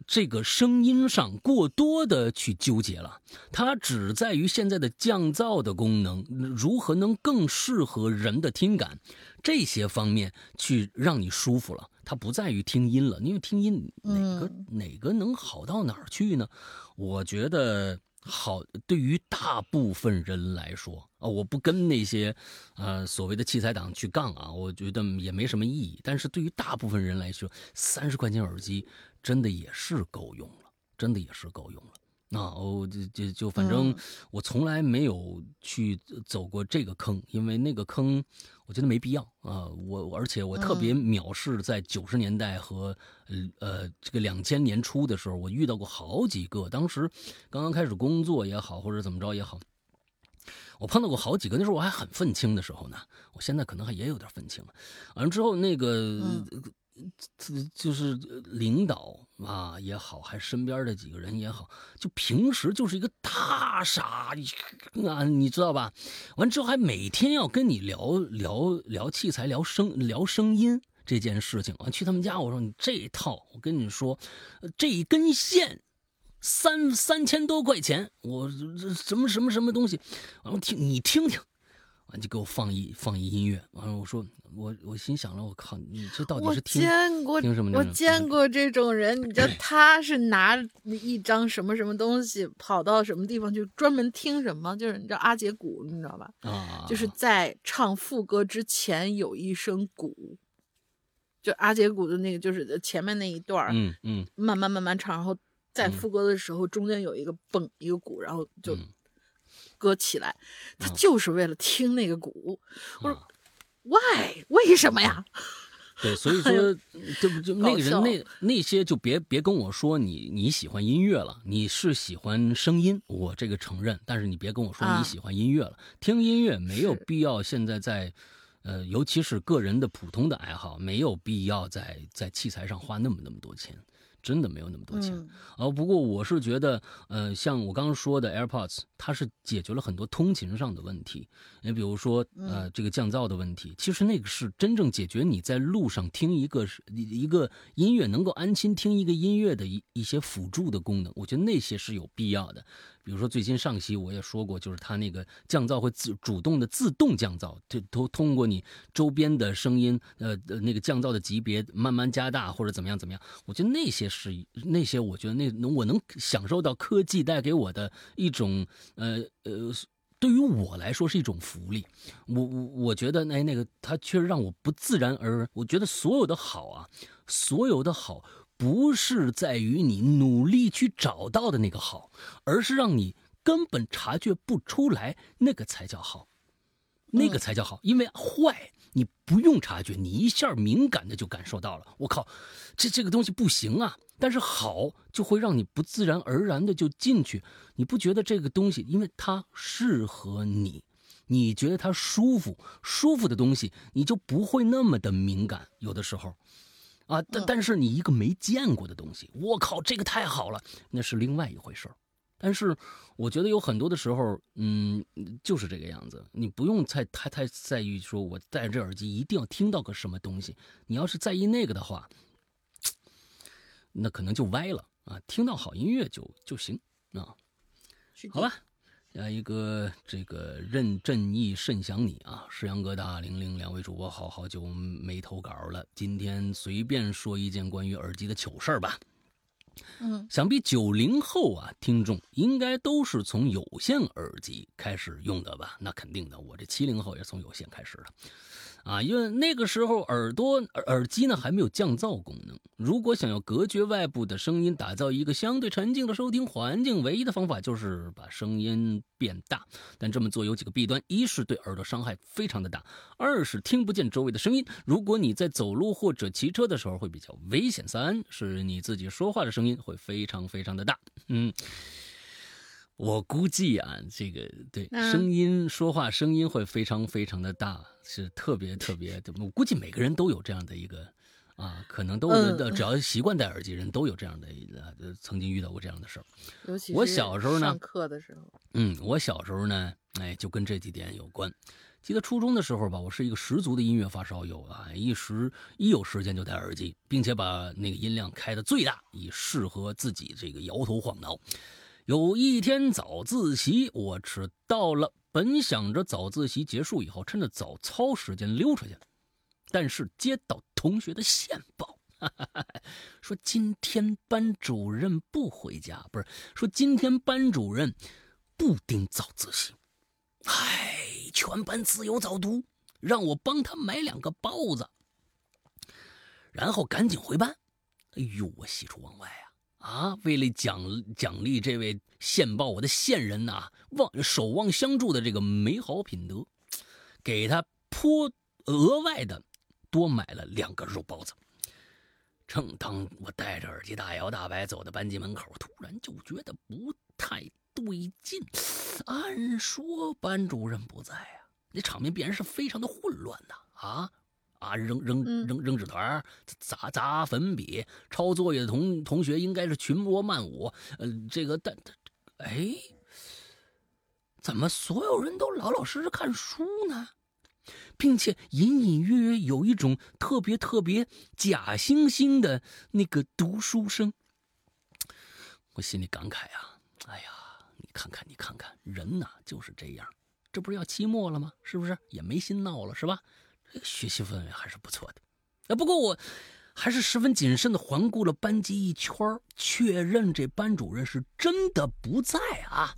这个声音上过多的去纠结了，它只在于现在的降噪的功能，如何能更适合人的听感，这些方面去让你舒服了。它不在于听音了，因为听音哪个哪个能好到哪儿去呢？我觉得好，对于大部分人来说啊，我不跟那些呃所谓的器材党去杠啊，我觉得也没什么意义。但是对于大部分人来说，三十块钱耳机。真的也是够用了，真的也是够用了。那我就就就反正我从来没有去走过这个坑，因为那个坑我觉得没必要啊。我而且我特别藐视在九十年代和呃这个两千年初的时候，我遇到过好几个。当时刚刚开始工作也好，或者怎么着也好，我碰到过好几个。那时候我还很愤青的时候呢，我现在可能还也有点愤青了。完了之后那个。就是领导啊也好，还身边的几个人也好，就平时就是一个大傻啊，你知道吧？完之后还每天要跟你聊聊聊器材、聊声、聊声音这件事情。完去他们家，我说你这套，我跟你说，这一根线三三千多块钱，我这什么什么什么东西，完了听你听听，完就给我放一放一音乐，完了我说我我心想了，我靠，你这到底是听见过听什么？我见过这种人，你知道 他是拿一张什么什么东西跑到什么地方去专门听什么？就是你知道阿杰鼓，你知道吧？啊，就是在唱副歌之前有一声鼓。就阿杰鼓的那个，就是前面那一段儿，嗯嗯，慢慢慢慢唱，然后在副歌的时候，中间有一个嘣一个鼓，然后就歌起来，他就是为了听那个鼓。我说，Why？为什么呀？对，所以 说，就就那个人那那些就别别跟我说你你喜欢音乐了，你是喜欢声音，我这个承认，但是你别跟我说你喜欢音乐了，听音乐没有必要现在在。呃，尤其是个人的普通的爱好，没有必要在在器材上花那么那么多钱，真的没有那么多钱。哦，不过我是觉得，呃，像我刚刚说的 AirPods，它是解决了很多通勤上的问题。你比如说，呃，这个降噪的问题，其实那个是真正解决你在路上听一个一个音乐能够安心听一个音乐的一一些辅助的功能，我觉得那些是有必要的。比如说，最近上期我也说过，就是它那个降噪会自主动的自动降噪，就都通过你周边的声音，呃呃，那个降噪的级别慢慢加大或者怎么样怎么样。我觉得那些是那些，我觉得那我能享受到科技带给我的一种，呃呃，对于我来说是一种福利。我我我觉得那那个它确实让我不自然而然，我觉得所有的好啊，所有的好。不是在于你努力去找到的那个好，而是让你根本察觉不出来，那个才叫好，那个才叫好。因为坏你不用察觉，你一下敏感的就感受到了。我靠，这这个东西不行啊！但是好就会让你不自然而然的就进去。你不觉得这个东西，因为它适合你，你觉得它舒服，舒服的东西你就不会那么的敏感。有的时候。啊，但但是你一个没见过的东西，我靠，这个太好了，那是另外一回事儿。但是我觉得有很多的时候，嗯，就是这个样子，你不用太太太在意说，我戴着这耳机一定要听到个什么东西。你要是在意那个的话，那可能就歪了啊。听到好音乐就就行啊，好吧。下一个，这个任正义甚想你啊，石阳哥大玲玲两位主播好好久没投稿了，今天随便说一件关于耳机的糗事儿吧。嗯，想必九零后啊，听众应该都是从有线耳机开始用的吧？那肯定的，我这七零后也从有线开始的。啊，因为那个时候耳朵耳机呢还没有降噪功能。如果想要隔绝外部的声音，打造一个相对沉静的收听环境，唯一的方法就是把声音变大。但这么做有几个弊端：一是对耳朵伤害非常的大；二是听不见周围的声音。如果你在走路或者骑车的时候会比较危险；三是你自己说话的声音会非常非常的大。嗯。我估计啊，这个对声音说话声音会非常非常的大，是特别特别的。我估计每个人都有这样的一个啊，可能都只要习惯戴耳机人都有这样的，曾经遇到过这样的事儿。尤其我小时候呢，上课的时候，嗯，我小时候呢，哎，就跟这几点有关。记得初中的时候吧，我是一个十足的音乐发烧友啊，一时一有时间就戴耳机，并且把那个音量开的最大，以适合自己这个摇头晃脑。有一天早自习，我迟到了。本想着早自习结束以后，趁着早操时间溜出去，但是接到同学的线报，说今天班主任不回家，不是说今天班主任不盯早自习，唉，全班自由早读，让我帮他买两个包子，然后赶紧回班。哎呦，我喜出望外啊！啊！为了奖奖励这位线报我的线人呐，望守望相助的这个美好品德，给他颇额外的多买了两个肉包子。正当我戴着耳机大摇大摆走到班级门口，突然就觉得不太对劲。按说班主任不在啊，那场面必然是非常的混乱呐！啊！啊，扔扔扔扔纸团，砸砸粉笔，抄作业的同同学应该是群魔漫舞。呃，这个但，哎，怎么所有人都老老实实看书呢？并且隐隐约约有一种特别特别假惺惺的那个读书声。我心里感慨啊，哎呀，你看看，你看看，人呐就是这样，这不是要期末了吗？是不是也没心闹了，是吧？学习氛围还是不错的。啊，不过我还是十分谨慎的环顾了班级一圈，确认这班主任是真的不在啊，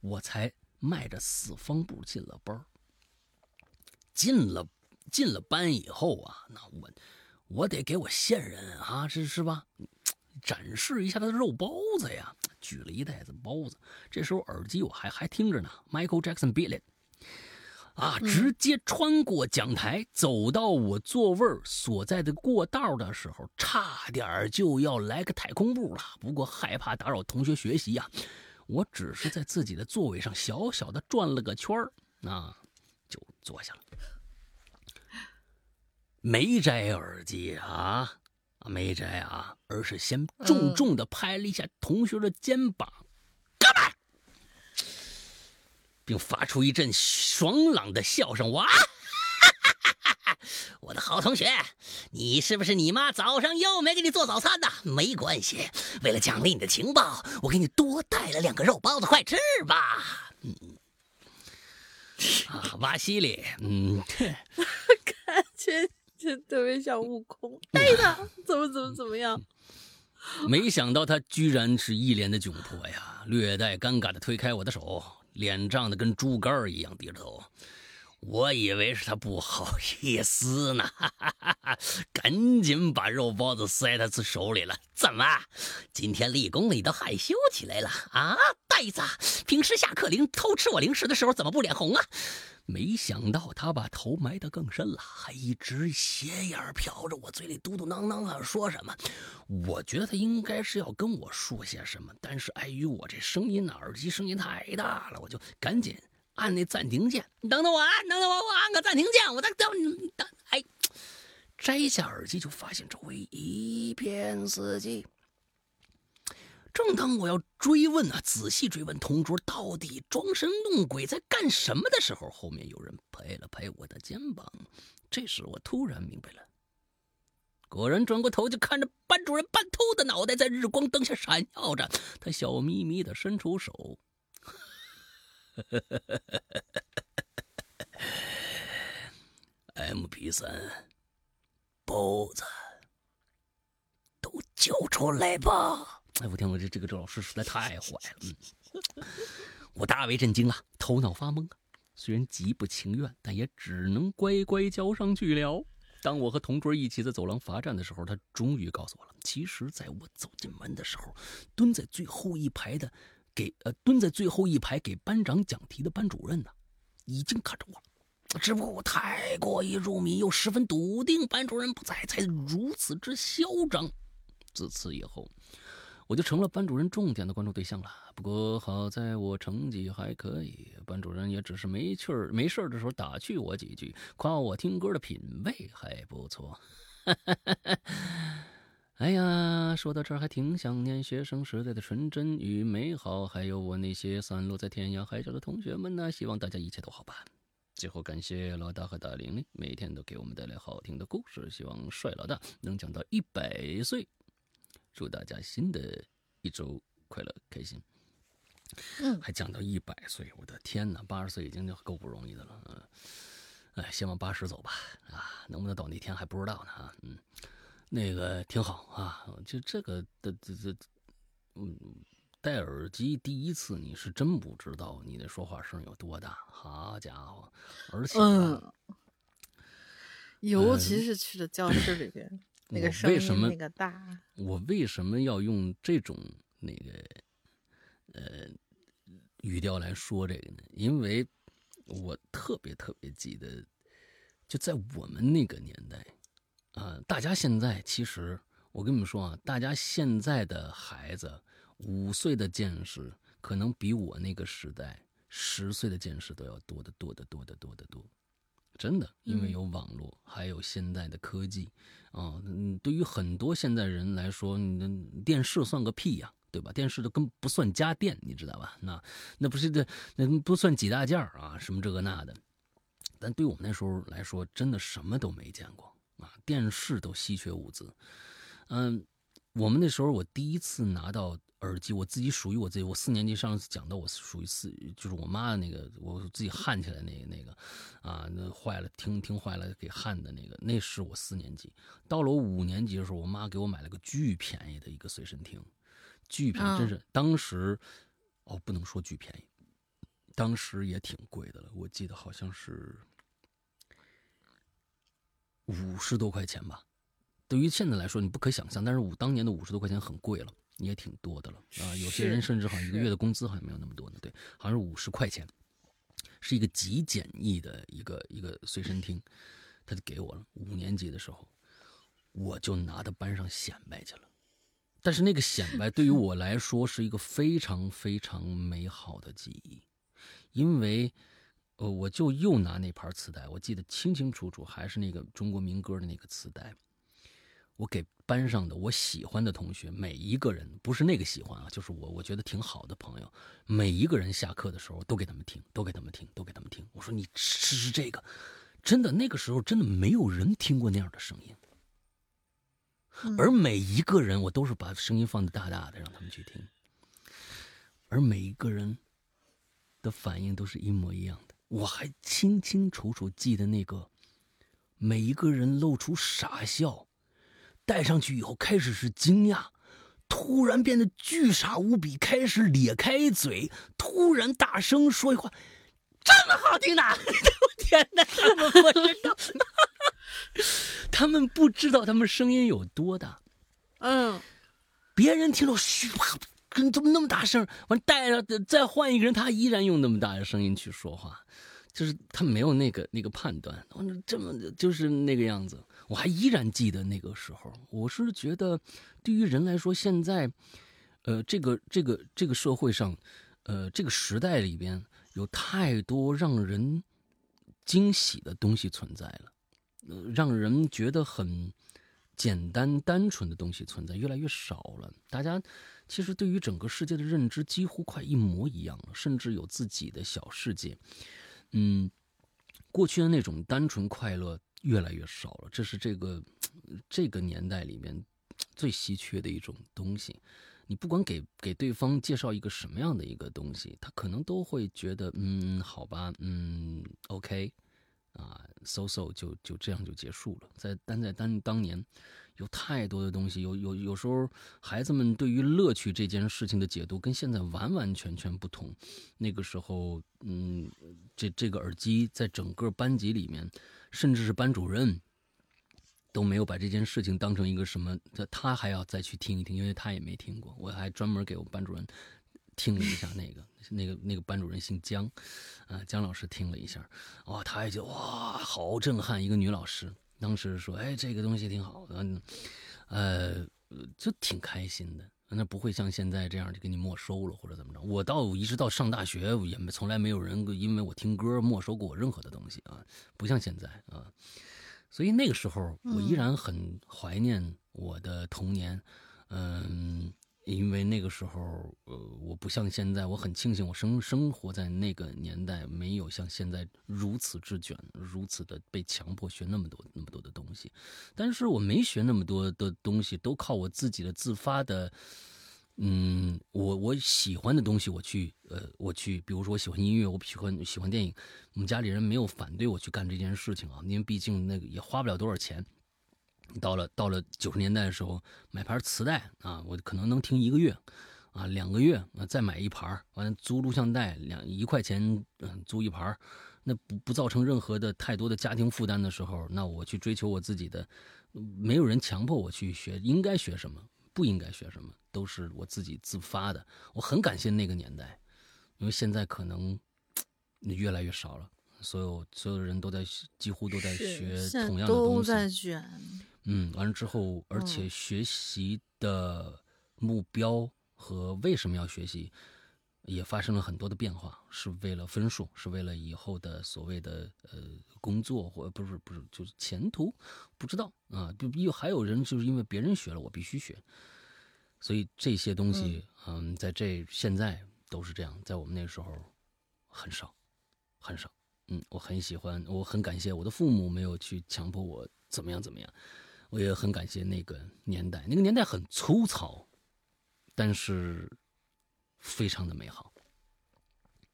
我才迈着四方步进了班。进了进了班以后啊，那我我得给我线人啊，是是吧？展示一下他的肉包子呀！举了一袋子包子。这时候耳机我还还听着呢，Michael Jackson b i l l i 啊，直接穿过讲台，走到我座位所在的过道的时候，差点就要来个太空步了。不过害怕打扰同学学习呀，我只是在自己的座位上小小的转了个圈儿，啊，就坐下了，没摘耳机啊。没摘啊，而是先重重的拍了一下同学的肩膀，哥们，并发出一阵爽朗的笑声。哇，我的好同学，你是不是你妈早上又没给你做早餐呢？没关系，为了奖励你的情报，我给你多带了两个肉包子，快吃吧。嗯，啊，瓦西里，嗯，感觉。就特别像悟空，对的，怎么怎么怎么样？没想到他居然是一脸的窘迫呀，略带尴尬的推开我的手，脸涨得跟猪肝一样低着头。我以为是他不好意思呢，哈哈哈哈赶紧把肉包子塞他手里了。怎么，今天立功了，你都害羞起来了啊？呆子，平时下课铃偷吃我零食的时候怎么不脸红啊？没想到他把头埋得更深了，还一直斜眼瞟着我，嘴里嘟嘟囔囔的说什么。我觉得他应该是要跟我说些什么，但是碍于我这声音呢耳机声音太大了，我就赶紧按那暂停键。你等等我，啊，等等我，我按个暂停键。我再等你等，哎，摘下耳机就发现周围一片死寂。正当我要追问啊，仔细追问同桌到底装神弄鬼在干什么的时候，后面有人拍了拍我的肩膀。这时我突然明白了，果然转过头就看着班主任半秃的脑袋在日光灯下闪耀着，他笑眯眯的伸出手，MP 三包子都交出来吧。哎，我天，我这这个这老师实在太坏了。嗯，我大为震惊啊，头脑发懵啊。虽然极不情愿，但也只能乖乖交上去了。当我和同桌一起在走廊罚站的时候，他终于告诉我了。其实，在我走进门的时候，蹲在最后一排的给呃蹲在最后一排给班长讲题的班主任呢，已经看着我了。只不过我太过于入迷，又十分笃定班主任不在，才如此之嚣张。自此以后。我就成了班主任重点的关注对象了。不过好在我成绩还可以，班主任也只是没趣儿、没事儿的时候打趣我几句，夸我听歌的品味还不错。哎呀，说到这儿还挺想念学生时代的纯真与美好，还有我那些散落在天涯海角的同学们呢。希望大家一切都好吧。最后感谢老大和大玲玲，每天都给我们带来好听的故事。希望帅老大能讲到一百岁。祝大家新的一周快乐开心。嗯，还讲到一百岁，我的天哪，八十岁已经就够不容易的了。嗯，哎，先往八十走吧。啊，能不能到那天还不知道呢。啊，嗯，那个挺好啊。就这个的这这，嗯，戴耳机第一次你是真不知道你的说话声有多大。好家伙，而且，尤其是去了教室里边。那个声音那个大，我为什么要用这种那个呃语调来说这个呢？因为我特别特别记得，就在我们那个年代啊，大家现在其实我跟你们说啊，大家现在的孩子五岁的见识，可能比我那个时代十岁的见识都要多得多得多得多得多。真的，因为有网络，还有现代的科技，啊，嗯，对于很多现代人来说，你的电视算个屁呀，对吧？电视都根本不算家电，你知道吧？那那不是这那不算几大件啊，什么这个那的。但对我们那时候来说，真的什么都没见过啊，电视都稀缺物资。嗯，我们那时候我第一次拿到耳机，我自己属于我自己。我四年级上次讲到我属于四，就是我妈的那个，我自己焊起来那个那个，啊，那坏了听听坏了给焊的那个，那是我四年级。到了我五年级的时候，我妈给我买了个巨便宜的一个随身听，巨便宜，真是当时哦不能说巨便宜，当时也挺贵的了，我记得好像是五十多块钱吧。对于现在来说，你不可想象，但是五当年的五十多块钱很贵了，也挺多的了啊。有些人甚至好像一个月的工资好像没有那么多呢。对，好像是五十块钱，是一个极简易的一个一个随身听，他就给我了。五年级的时候，我就拿到班上显摆去了。但是那个显摆对于我来说是一个非常非常美好的记忆，因为呃，我就又拿那盘磁带，我记得清清楚楚，还是那个中国民歌的那个磁带。我给班上的我喜欢的同学每一个人，不是那个喜欢啊，就是我我觉得挺好的朋友，每一个人下课的时候都给他们听，都给他们听，都给他们听。我说你试试这个，真的那个时候真的没有人听过那样的声音，而每一个人我都是把声音放的大大的让他们去听，而每一个人的反应都是一模一样的。我还清清楚楚记得那个每一个人露出傻笑。戴上去以后，开始是惊讶，突然变得巨傻无比，开始咧开嘴，突然大声说一话：“这么好听的！”我 天哪，他们不知道，他们不知道他们声音有多大。嗯，别人听到嘘啪，跟怎么那么大声？完带着再换一个人，他依然用那么大的声音去说话，就是他没有那个那个判断。我这么就是那个样子。我还依然记得那个时候，我是觉得，对于人来说，现在，呃，这个这个这个社会上，呃，这个时代里边有太多让人惊喜的东西存在了，呃，让人觉得很简单单纯的东西存在越来越少了。大家其实对于整个世界的认知几乎快一模一样了，甚至有自己的小世界。嗯，过去的那种单纯快乐。越来越少了，这是这个这个年代里面最稀缺的一种东西。你不管给给对方介绍一个什么样的一个东西，他可能都会觉得，嗯，好吧，嗯，OK，啊，so so 就就这样就结束了。在但在当当年，有太多的东西，有有有时候孩子们对于乐趣这件事情的解读跟现在完完全全不同。那个时候，嗯，这这个耳机在整个班级里面。甚至是班主任都没有把这件事情当成一个什么，他他还要再去听一听，因为他也没听过。我还专门给我们班主任听了一下那个，那个那个班主任姓姜，啊，姜老师听了一下，哇，他也觉得哇，好震撼，一个女老师，当时说，哎，这个东西挺好，嗯，呃，就挺开心的。那不会像现在这样就给你没收了或者怎么着？我到一直到上大学也没从来没有人因为我听歌没收过我任何的东西啊，不像现在啊。所以那个时候我依然很怀念我的童年，嗯。因为那个时候，呃，我不像现在，我很庆幸我生生活在那个年代，没有像现在如此之卷，如此的被强迫学那么多那么多的东西。但是我没学那么多的东西，都靠我自己的自发的，嗯，我我喜欢的东西，我去，呃，我去，比如说我喜欢音乐，我喜欢喜欢电影，我们家里人没有反对我去干这件事情啊，因为毕竟那个也花不了多少钱。到了到了九十年代的时候，买盘磁带啊，我可能能听一个月，啊两个月啊再买一盘，完了租录像带两一块钱，嗯租一盘，那不不造成任何的太多的家庭负担的时候，那我去追求我自己的，没有人强迫我去学，应该学什么，不应该学什么，都是我自己自发的。我很感谢那个年代，因为现在可能越来越少了，所有所有的人都在几乎都在学同样的东西，都在卷。嗯，完了之后，而且学习的目标和为什么要学习，也发生了很多的变化，是为了分数，是为了以后的所谓的呃工作或不是不是就是前途，不知道啊，就又还有人就是因为别人学了，我必须学，所以这些东西，嗯，在这现在都是这样，在我们那时候很少，很少，嗯，我很喜欢，我很感谢我的父母没有去强迫我怎么样怎么样。我也很感谢那个年代，那个年代很粗糙，但是非常的美好。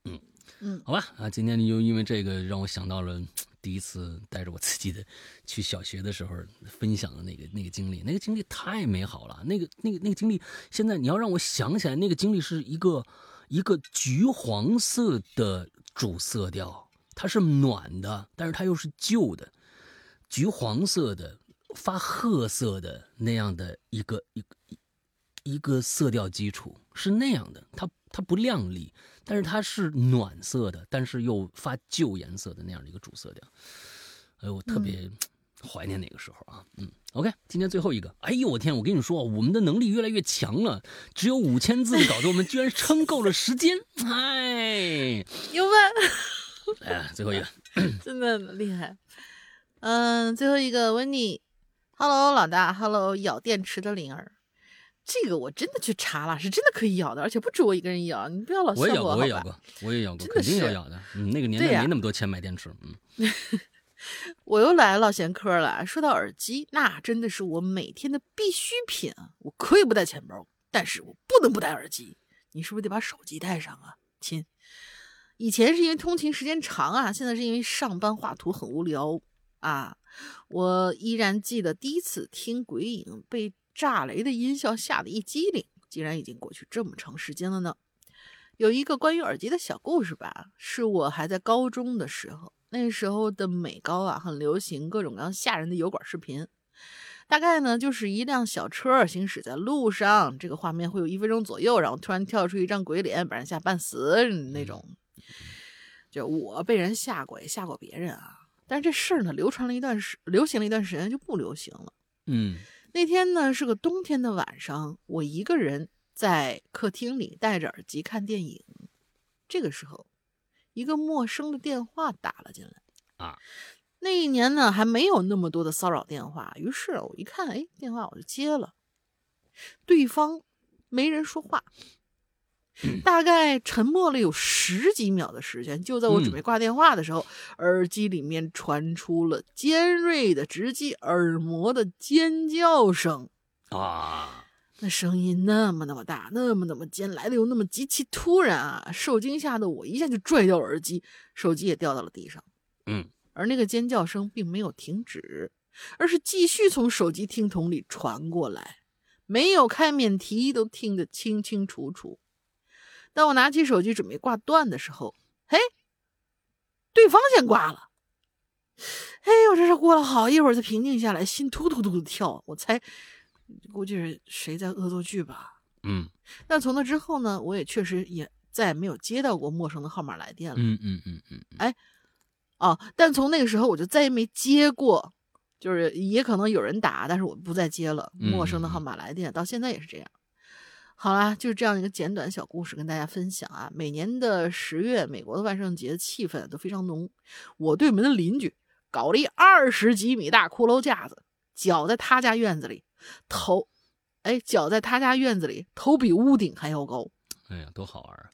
嗯嗯，好吧啊，今天又因为这个让我想到了第一次带着我自己的去小学的时候分享的那个那个经历，那个经历太美好了。那个那个那个经历，现在你要让我想起来，那个经历是一个一个橘黄色的主色调，它是暖的，但是它又是旧的，橘黄色的发褐色的那样的一个一个一个色调基础是那样的，它它不亮丽。但是它是暖色的，但是又发旧颜色的那样的一个主色调，哎，我特别怀念那个时候啊。嗯，OK，今天最后一个，哎呦我天，我跟你说，我们的能力越来越强了，只有五千字的稿子，我们居然撑够了时间，哎，有吧？哎，最后一个，真的厉害。嗯，最后一个温妮，Hello 老大，Hello 咬电池的灵儿。这个我真的去查了，是真的可以咬的，而且不止我一个人咬。你不要老笑我。也咬过，我也咬过，我也咬过，肯定要咬的。嗯，那个 年代没那么多钱买电池。嗯，我又来唠闲嗑了。说到耳机，那真的是我每天的必需品啊！我可以不带钱包，但是我不能不带耳机。你是不是得把手机带上啊，亲？以前是因为通勤时间长啊，现在是因为上班画图很无聊啊。我依然记得第一次听鬼影被。炸雷的音效吓得一激灵，竟然已经过去这么长时间了呢。有一个关于耳机的小故事吧，是我还在高中的时候，那时候的美高啊，很流行各种各样吓人的油管视频。大概呢，就是一辆小车行驶在路上，这个画面会有一分钟左右，然后突然跳出一张鬼脸，把人吓半死那种。就我被人吓过，也吓过别人啊。但是这事儿呢，流传了一段时，流行了一段时间就不流行了。嗯。那天呢是个冬天的晚上，我一个人在客厅里戴着耳机看电影。这个时候，一个陌生的电话打了进来。啊，那一年呢还没有那么多的骚扰电话，于是我一看，哎，电话我就接了。对方没人说话。大概沉默了有十几秒的时间，就在我准备挂电话的时候，耳机里面传出了尖锐的、直击耳膜的尖叫声啊！那声音那么那么大，那么那么尖，来的又那么极其突然啊！受惊吓的我一下就拽掉了耳机，手机也掉到了地上。嗯，而那个尖叫声并没有停止，而是继续从手机听筒里传过来，没有开免提都听得清清楚楚。当我拿起手机准备挂断的时候，嘿，对方先挂了。哎呦，这是过了好一会儿才平静下来，心突突突的跳。我猜，估计是谁在恶作剧吧。嗯。但从那之后呢，我也确实也再也没有接到过陌生的号码来电了。嗯嗯嗯嗯。哎，哦，但从那个时候我就再也没接过，就是也可能有人打，但是我不再接了陌生的号码来电，到现在也是这样。好啦，就是这样一个简短小故事跟大家分享啊。每年的十月，美国的万圣节气氛都非常浓。我对门的邻居搞了一二十几米大骷髅架子，脚在他家院子里，头，哎，脚在他家院子里，头比屋顶还要高。哎呀，多好玩啊！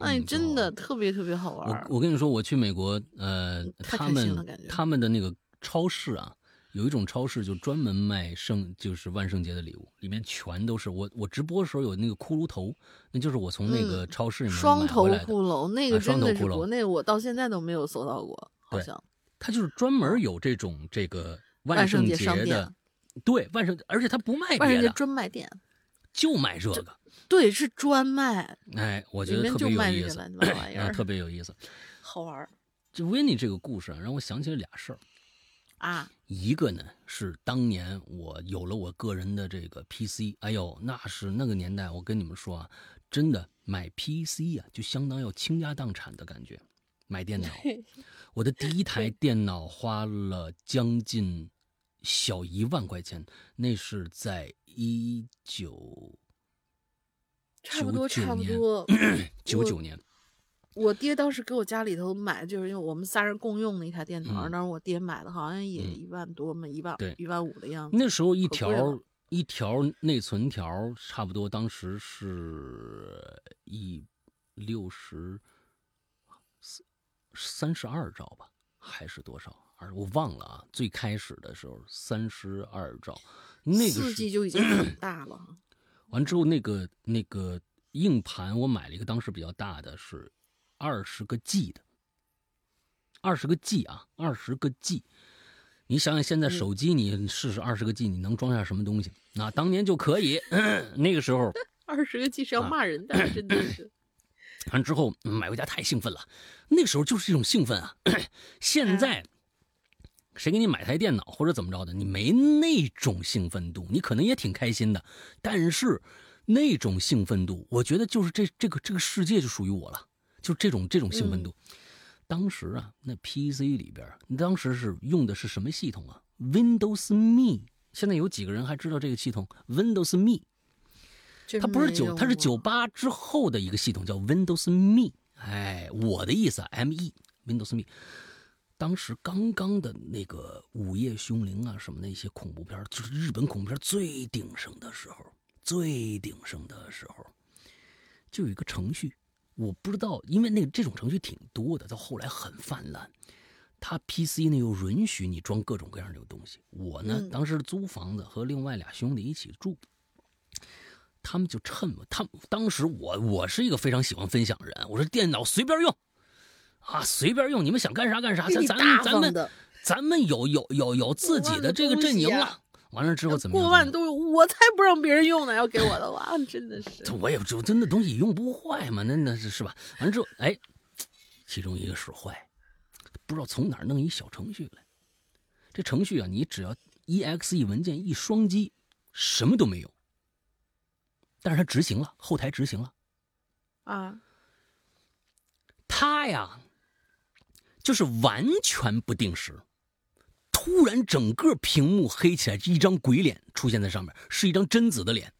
哎，真的特别特别好玩。我我跟你说，我去美国，呃，他们他们的那个超市啊。有一种超市就专门卖圣，就是万圣节的礼物，里面全都是我我直播的时候有那个骷髅头，那就是我从那个超市里面双头骷髅，那个真的是国内我到现在都没有搜到过，好像。他就是专门有这种这个万圣节的，对万圣，而且他不卖别的，万圣节专卖店，就卖这个，对，是专卖。哎，我觉得特别有意思，特别有意思，好玩。就维尼这个故事让我想起了俩事儿。啊，一个呢是当年我有了我个人的这个 PC，哎呦，那是那个年代，我跟你们说啊，真的买 PC 呀，就相当要倾家荡产的感觉。买电脑，我的第一台电脑花了将近小一万块钱，那是在一九差不多差不多九九年。我爹当时给我家里头买，就是因为我们仨人共用的一台电脑，那时我爹买的好像也一万多嘛，一万一万五的样子。那时候一条一条内存条差不多当时是一六十三十二兆吧，还是多少？二我忘了啊。最开始的时候三十二兆，那个四 G 就已经很 大了。完之后，那个那个硬盘我买了一个，当时比较大的是二十个 G 的，二十个 G 啊，二十个 G。你想想，现在手机你试试二十个 G，你能装下什么东西？那当年就可以，那个时候 二十个 G 是要骂人的，真的是。完之后买回家太兴奋了，那时候就是一种兴奋啊。现在谁给你买台电脑或者怎么着的，你没那种兴奋度，你可能也挺开心的，但是那种兴奋度，我觉得就是这这个这个世界就属于我了，就这种这种兴奋度。当时啊，那 PC 里边，当时是用的是什么系统啊？Windows Me。现在有几个人还知道这个系统？Windows Me，它不是九，它是九八之后的一个系统，叫 Windows Me。哎，我的意思，Me，Windows Me。当时刚刚的那个《午夜凶铃》啊，什么那些恐怖片，就是日本恐怖片最鼎盛的时候，最鼎盛的时候，就有一个程序。我不知道，因为那个这种程序挺多的，到后来很泛滥。他 PC 呢又允许你装各种各样的东西。我呢当时租房子和另外俩兄弟一起住，他们就趁我，他当时我我是一个非常喜欢分享的人，我说电脑随便用，啊随便用，你们想干啥干啥，咱咱咱们咱们有有有有自己的这个阵营了。完了之后怎么过万都我才不让别人用呢！要给我的话，真的是。我也就真的东西用不坏嘛，那那是是吧？完了之后，哎，其中一个使坏，不知道从哪儿弄一小程序来。这程序啊，你只要 exe 文件一双击，什么都没有。但是它执行了，后台执行了。啊。它呀，就是完全不定时。突然，整个屏幕黑起来，一张鬼脸出现在上面，是一张贞子的脸，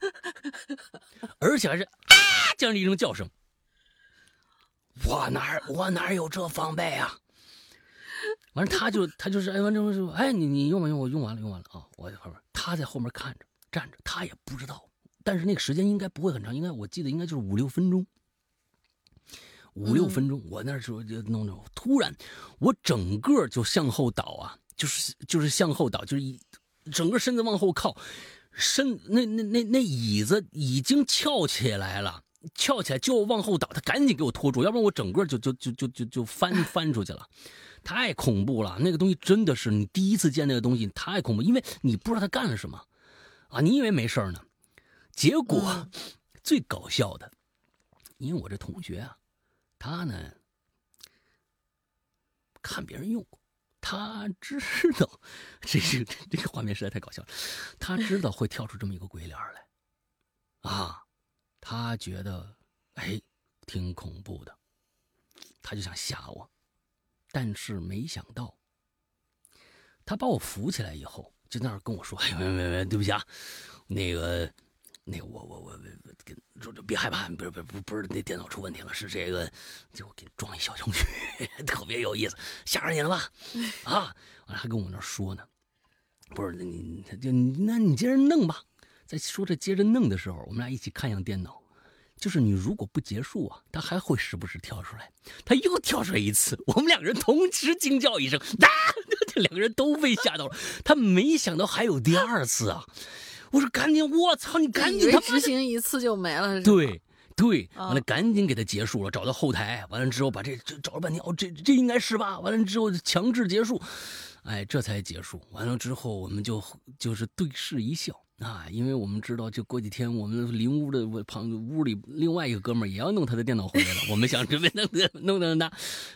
而且还是啊这样的一声叫声。我哪我哪有这防备啊？完了，他就 他就是哎，完之后说哎，你你用没用？我用完了，用完了啊！我在后面，他在后面看着站着，他也不知道，但是那个时间应该不会很长，应该我记得应该就是五六分钟。五六分钟，我那时候就弄着，突然我整个就向后倒啊，就是就是向后倒，就是一整个身子往后靠，身那那那那椅子已经翘起来了，翘起来就往后倒，他赶紧给我拖住，要不然我整个就就就就就就翻 翻出去了，太恐怖了，那个东西真的是你第一次见那个东西太恐怖，因为你不知道他干了什么啊，你以为没事呢，结果最搞笑的，因为我这同学啊。他呢，看别人用过，他知道，这是这个画面实在太搞笑了。他知道会跳出这么一个鬼脸来，啊，他觉得哎挺恐怖的，他就想吓我，但是没想到，他把我扶起来以后，就在那跟我说：“ 哎，喂喂喂，对不起啊，那个。”那个我我我跟说就别害怕，不是不不不是那电脑出问题了，是这个就给装一小程序，特别有意思，吓着你了吧？啊，完了还跟我那说呢，不是那你就那你接着弄吧。在说这接着弄的时候，我们俩一起看向电脑，就是你如果不结束啊，它还会时不时跳出来，它又跳出来一次，我们两个人同时惊叫一声，啊！这 两个人都被吓到了，他没想到还有第二次啊。我说赶紧，我操你赶紧！他执行一次就没了，对对，完了赶紧给他结束了，找到后台，完了之后把这这找了半天，哦，这这应该是吧？完了之后强制结束，哎，这才结束。完了之后我们就就是对视一笑啊，因为我们知道，就过几天我们邻屋的旁屋里另外一个哥们也要弄他的电脑回来了，我们想准备弄弄弄他，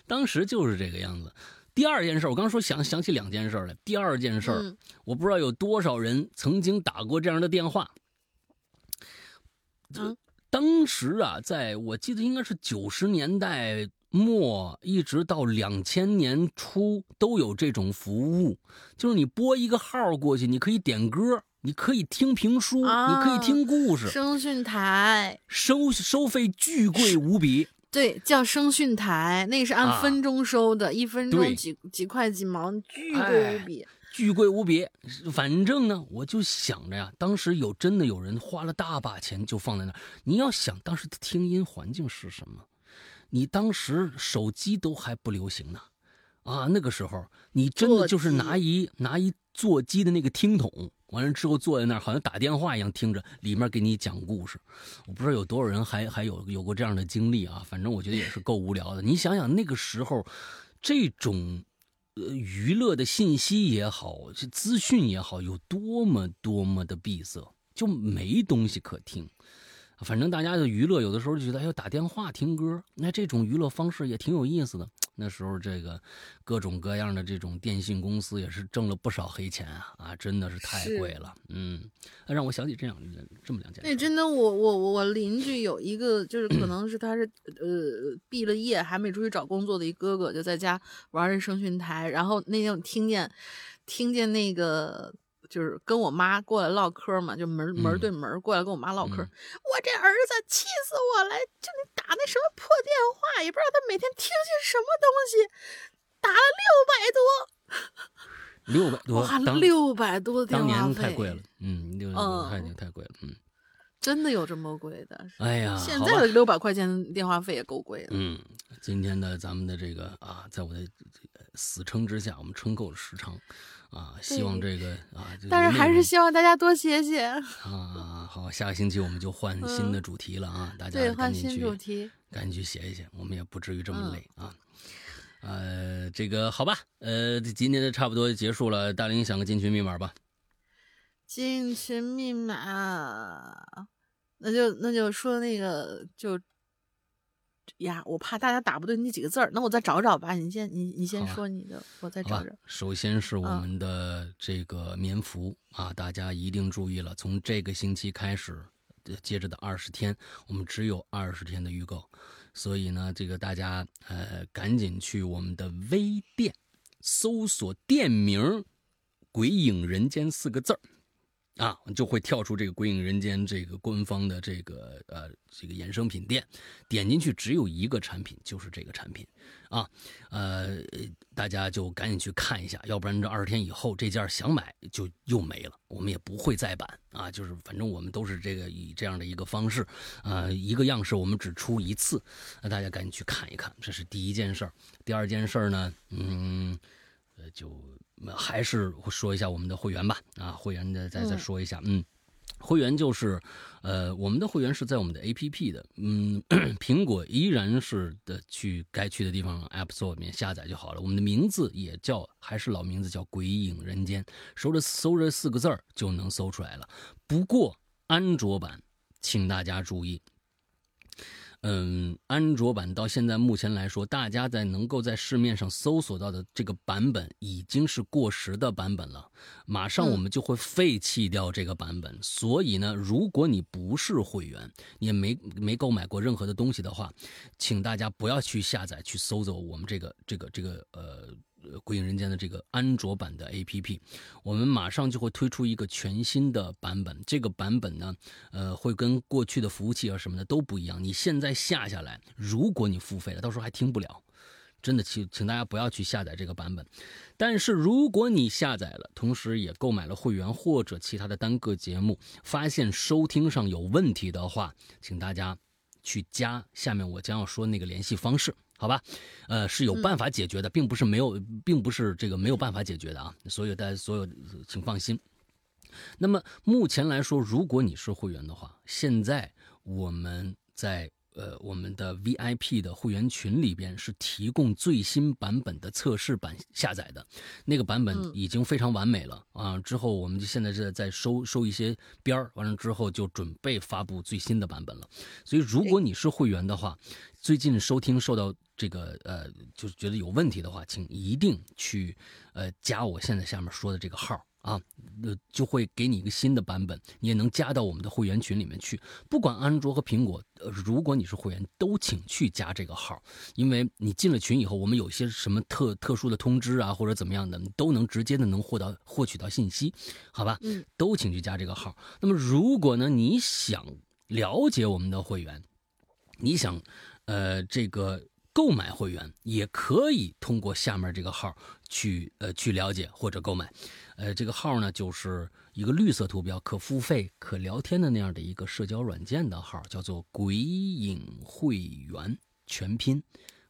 当时就是这个样子。第二件事，我刚刚说想想起两件事来。第二件事，我不知道有多少人曾经打过这样的电话。嗯，当时啊，在我记得应该是九十年代末，一直到两千年初都有这种服务，就是你拨一个号过去，你可以点歌，你可以听评书，你可以听故事。声讯台收收费巨贵无比。对，叫声讯台，那个是按分钟收的，一分钟几几块几毛，巨贵无比，巨贵无比。反正呢，我就想着呀，当时有真的有人花了大把钱就放在那儿。你要想当时的听音环境是什么？你当时手机都还不流行呢，啊，那个时候你真的就是拿一拿一座机的那个听筒，完了之后坐在那儿，好像打电话一样听着，里面给你讲故事。我不知道有多少人还还有有过这样的经历啊，反正我觉得也是够无聊的。你想想那个时候，这种呃娱乐的信息也好，资讯也好，有多么多么的闭塞，就没东西可听。反正大家的娱乐有的时候就觉得，哎呦，打电话听歌，那这种娱乐方式也挺有意思的。那时候这个各种各样的这种电信公司也是挣了不少黑钱啊啊，真的是太贵了。嗯，让我想起这样这么两件。那真的，我我我邻居有一个，就是可能是他是呃毕了业还没出去找工作的一哥哥，就在家玩这声讯台，然后那天我听见听见那个。就是跟我妈过来唠嗑嘛，就门门对门过来跟我妈唠嗑。我这儿子气死我了！就你打那什么破电话，也不知道他每天听些什么东西，打了六百多，六百多，哇六百多的电话费，太贵了。嗯，六太太贵了。嗯，真的有这么贵的？哎呀，现在的六百块钱电话费也够贵的。嗯，今天的咱们的这个啊，在我的死撑之下，我们撑够了时长。啊，希望这个啊，但是还是希望大家多写写 啊。好，下个星期我们就换新的主题了啊，大家赶紧去，赶紧去写一写，我们也不至于这么累啊。呃，这个好吧，呃，今天的差不多结束了，大林想个进群密码吧。进群密码，那就那就说那个就。呀，我怕大家打不对那几个字儿，那我再找找吧。你先，你你先说你的，我再找找。首先是我们的这个棉服啊，大家一定注意了，从这个星期开始，接着的二十天，我们只有二十天的预购，所以呢，这个大家呃赶紧去我们的微店搜索店名“鬼影人间”四个字儿。啊，就会跳出这个“鬼影人间”这个官方的这个呃这个衍生品店，点进去只有一个产品，就是这个产品，啊，呃，大家就赶紧去看一下，要不然这二十天以后这件想买就又没了，我们也不会再版啊，就是反正我们都是这个以这样的一个方式，啊，一个样式我们只出一次，那大家赶紧去看一看，这是第一件事儿。第二件事儿呢，嗯，呃就。还是说一下我们的会员吧，啊，会员的再再说一下，嗯，会员就是，呃，我们的会员是在我们的 A P P 的，嗯，苹果依然是的去该去的地方 App Store 里面下载就好了。我们的名字也叫还是老名字叫《鬼影人间》，搜着搜着四个字儿就能搜出来了。不过安卓版，请大家注意。嗯，安卓版到现在目前来说，大家在能够在市面上搜索到的这个版本已经是过时的版本了。马上我们就会废弃掉这个版本。所以呢，如果你不是会员，你也没没购买过任何的东西的话，请大家不要去下载去搜索我们这个这个这个呃。呃，《鬼影人间》的这个安卓版的 APP，我们马上就会推出一个全新的版本。这个版本呢，呃，会跟过去的服务器啊什么的都不一样。你现在下下来，如果你付费了，到时候还听不了。真的，请请大家不要去下载这个版本。但是如果你下载了，同时也购买了会员或者其他的单个节目，发现收听上有问题的话，请大家去加下面我将要说那个联系方式。好吧，呃，是有办法解决的，并不是没有，并不是这个没有办法解决的啊。所有大家所有，请放心。那么目前来说，如果你是会员的话，现在我们在。呃，我们的 VIP 的会员群里边是提供最新版本的测试版下载的，那个版本已经非常完美了啊。之后我们就现在是在收收一些边儿，完了之后就准备发布最新的版本了。所以如果你是会员的话，最近收听受到这个呃，就是觉得有问题的话，请一定去呃加我现在下面说的这个号。啊，呃，就会给你一个新的版本，你也能加到我们的会员群里面去。不管安卓和苹果，呃，如果你是会员，都请去加这个号，因为你进了群以后，我们有些什么特特殊的通知啊，或者怎么样的，你都能直接的能获到获取到信息，好吧？嗯，都请去加这个号。那么，如果呢，你想了解我们的会员，你想，呃，这个。购买会员也可以通过下面这个号去呃去了解或者购买，呃这个号呢就是一个绿色图标可付费可聊天的那样的一个社交软件的号，叫做“鬼影会员”全拼。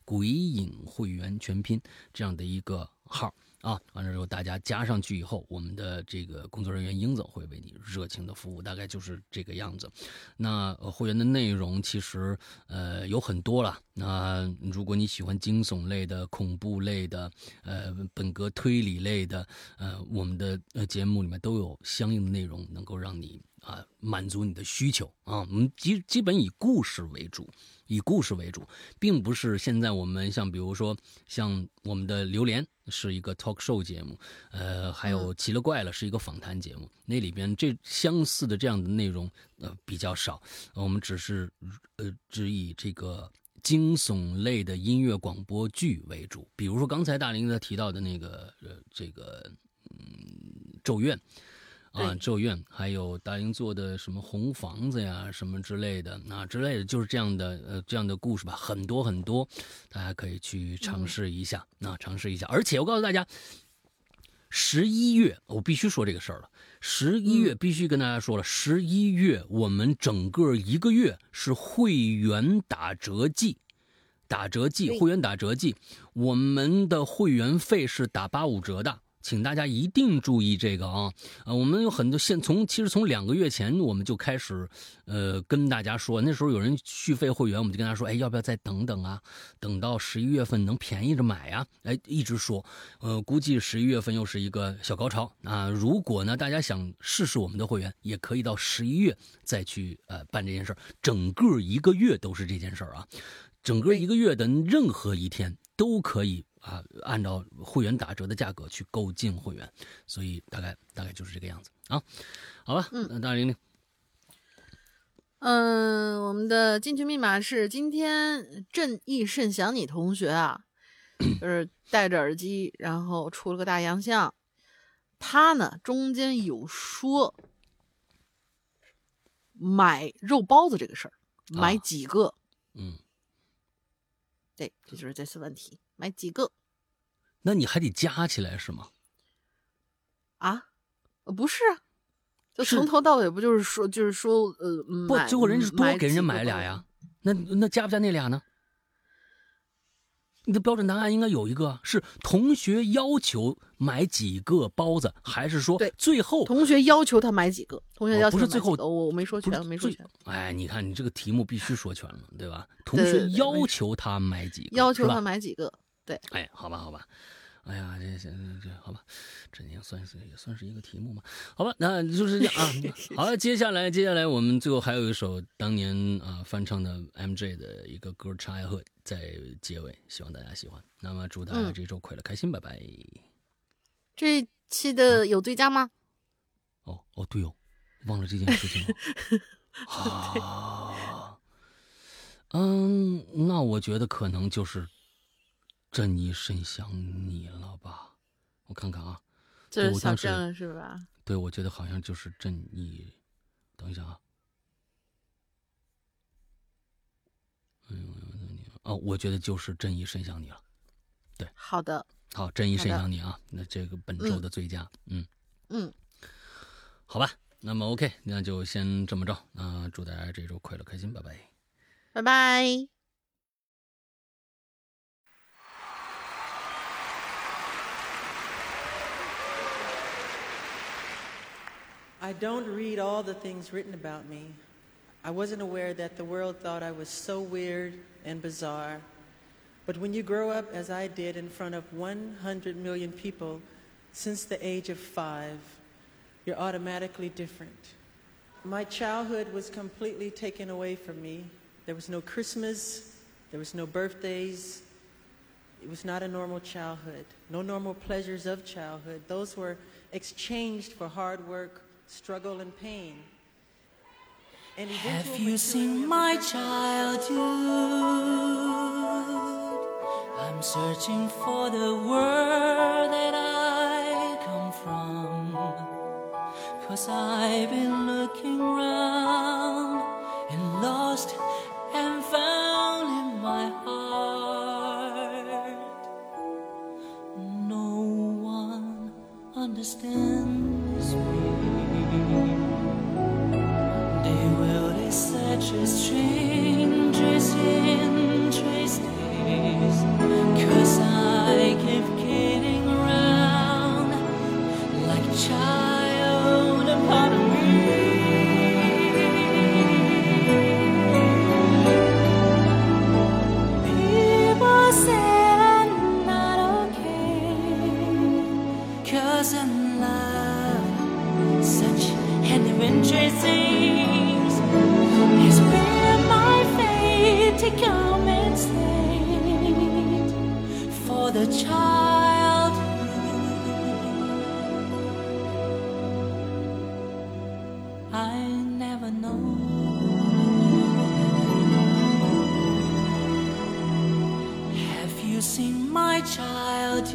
鬼影会员全拼这样的一个号。啊，完了之后大家加上去以后，我们的这个工作人员英子会为你热情的服务，大概就是这个样子。那会员的内容其实呃有很多了。那如果你喜欢惊悚类的、恐怖类的、呃本格推理类的，呃我们的呃节目里面都有相应的内容，能够让你啊满足你的需求啊。我们基基本以故事为主。以故事为主，并不是现在我们像比如说像我们的榴莲是一个 talk show 节目，呃，还有奇了怪了是一个访谈节目，那里边这相似的这样的内容呃比较少，我们只是呃只以这个惊悚类的音乐广播剧为主，比如说刚才大林在提到的那个呃这个嗯咒怨。啊，咒怨，还有大英做的什么红房子呀，什么之类的，啊之类的，就是这样的，呃，这样的故事吧，很多很多，大家可以去尝试一下，那尝试一下。而且我告诉大家，十一月我必须说这个事儿了，十一月必须跟大家说了，十一月我们整个一个月是会员打折季，打折季，会员打折季，我们的会员费是打八五折的。请大家一定注意这个啊！呃，我们有很多现从其实从两个月前我们就开始，呃，跟大家说，那时候有人续费会员，我们就跟他说，哎，要不要再等等啊？等到十一月份能便宜着买呀？哎，一直说，呃，估计十一月份又是一个小高潮啊！如果呢，大家想试试我们的会员，也可以到十一月再去呃办这件事儿，整个一个月都是这件事儿啊，整个一个月的任何一天都可以。啊，按照会员打折的价格去购进会员，所以大概大概就是这个样子啊。好吧，嗯，那大玲玲，嗯，我们的进群密码是今天正义甚想你同学啊，就是戴着耳机，然后出了个大洋相，他呢中间有说买肉包子这个事儿，买几个？嗯，对，这就是这次问题。买几个？那你还得加起来是吗？啊，不是啊，就从头到尾不就是说，就是说，呃，不，最后人家多给人家买俩呀？那那加不加那俩呢？你的标准答案应该有一个是同学要求买几个包子，还是说最后同学要求他买几个？同学要求不是最后我我没说全，没说全。哎，你看你这个题目必须说全了，对吧？同学要求他买几个？要求他买几个？对，哎，好吧，好吧，哎呀，这这这，好吧，这也算是也算是一个题目嘛，好吧，那就是这样啊。好了，接下来接下来我们最后还有一首当年啊翻唱的 MJ 的一个歌《长爱河》在结尾，希望大家喜欢。那么祝大家这周快乐开心，拜拜。这期的有最佳吗？哦哦，对哦，忘了这件事情了。啊，嗯，那我觉得可能就是。正义甚想你了吧？我看看啊，这是小郑是吧？对，我觉得好像就是正义。等一下啊，嗯，哦，我觉得就是正义甚想你了。对，好的，好，正义甚想你啊！那这个本周的最佳，嗯嗯，好吧，那么 OK，那就先这么着啊！祝大家这周快乐开心，拜拜，拜拜。I don't read all the things written about me. I wasn't aware that the world thought I was so weird and bizarre. But when you grow up, as I did, in front of 100 million people since the age of five, you're automatically different. My childhood was completely taken away from me. There was no Christmas, there was no birthdays. It was not a normal childhood, no normal pleasures of childhood. Those were exchanged for hard work, struggle and pain. And Have you seen my childhood? I'm searching for the world that I come from. Cause I've been looking around and lost and found in my heart. No one understands childhood.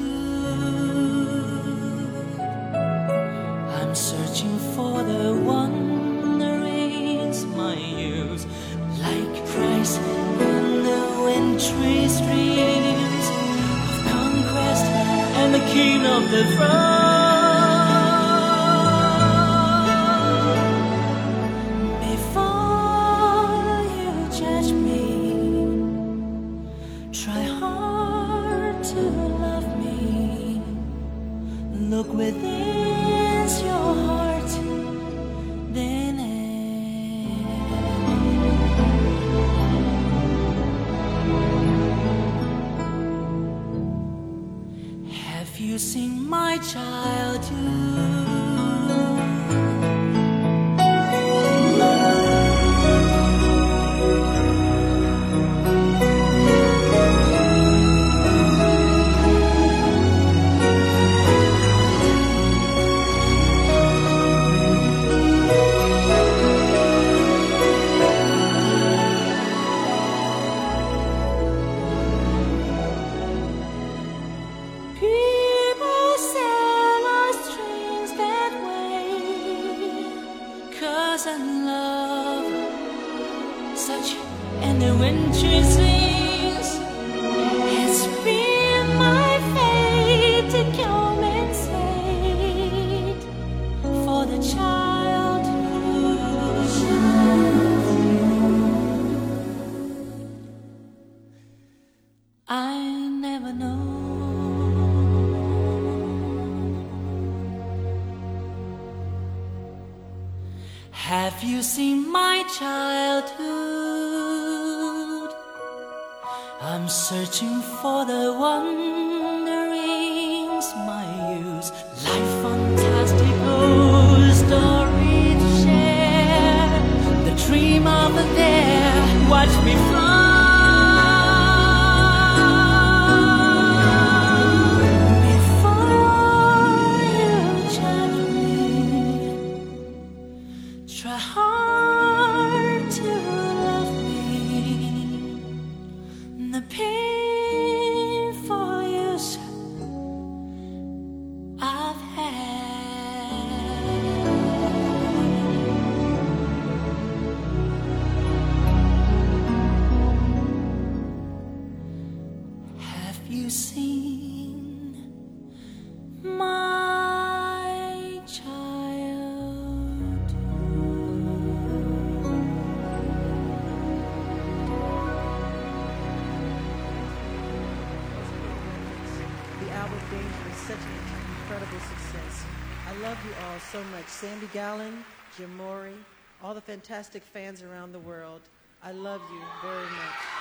I'm searching for the wanderings my youth, like Christ in the wintry streams of conquest and the king of the throne. Judy Gallen, Jim Mori, all the fantastic fans around the world. I love you very much.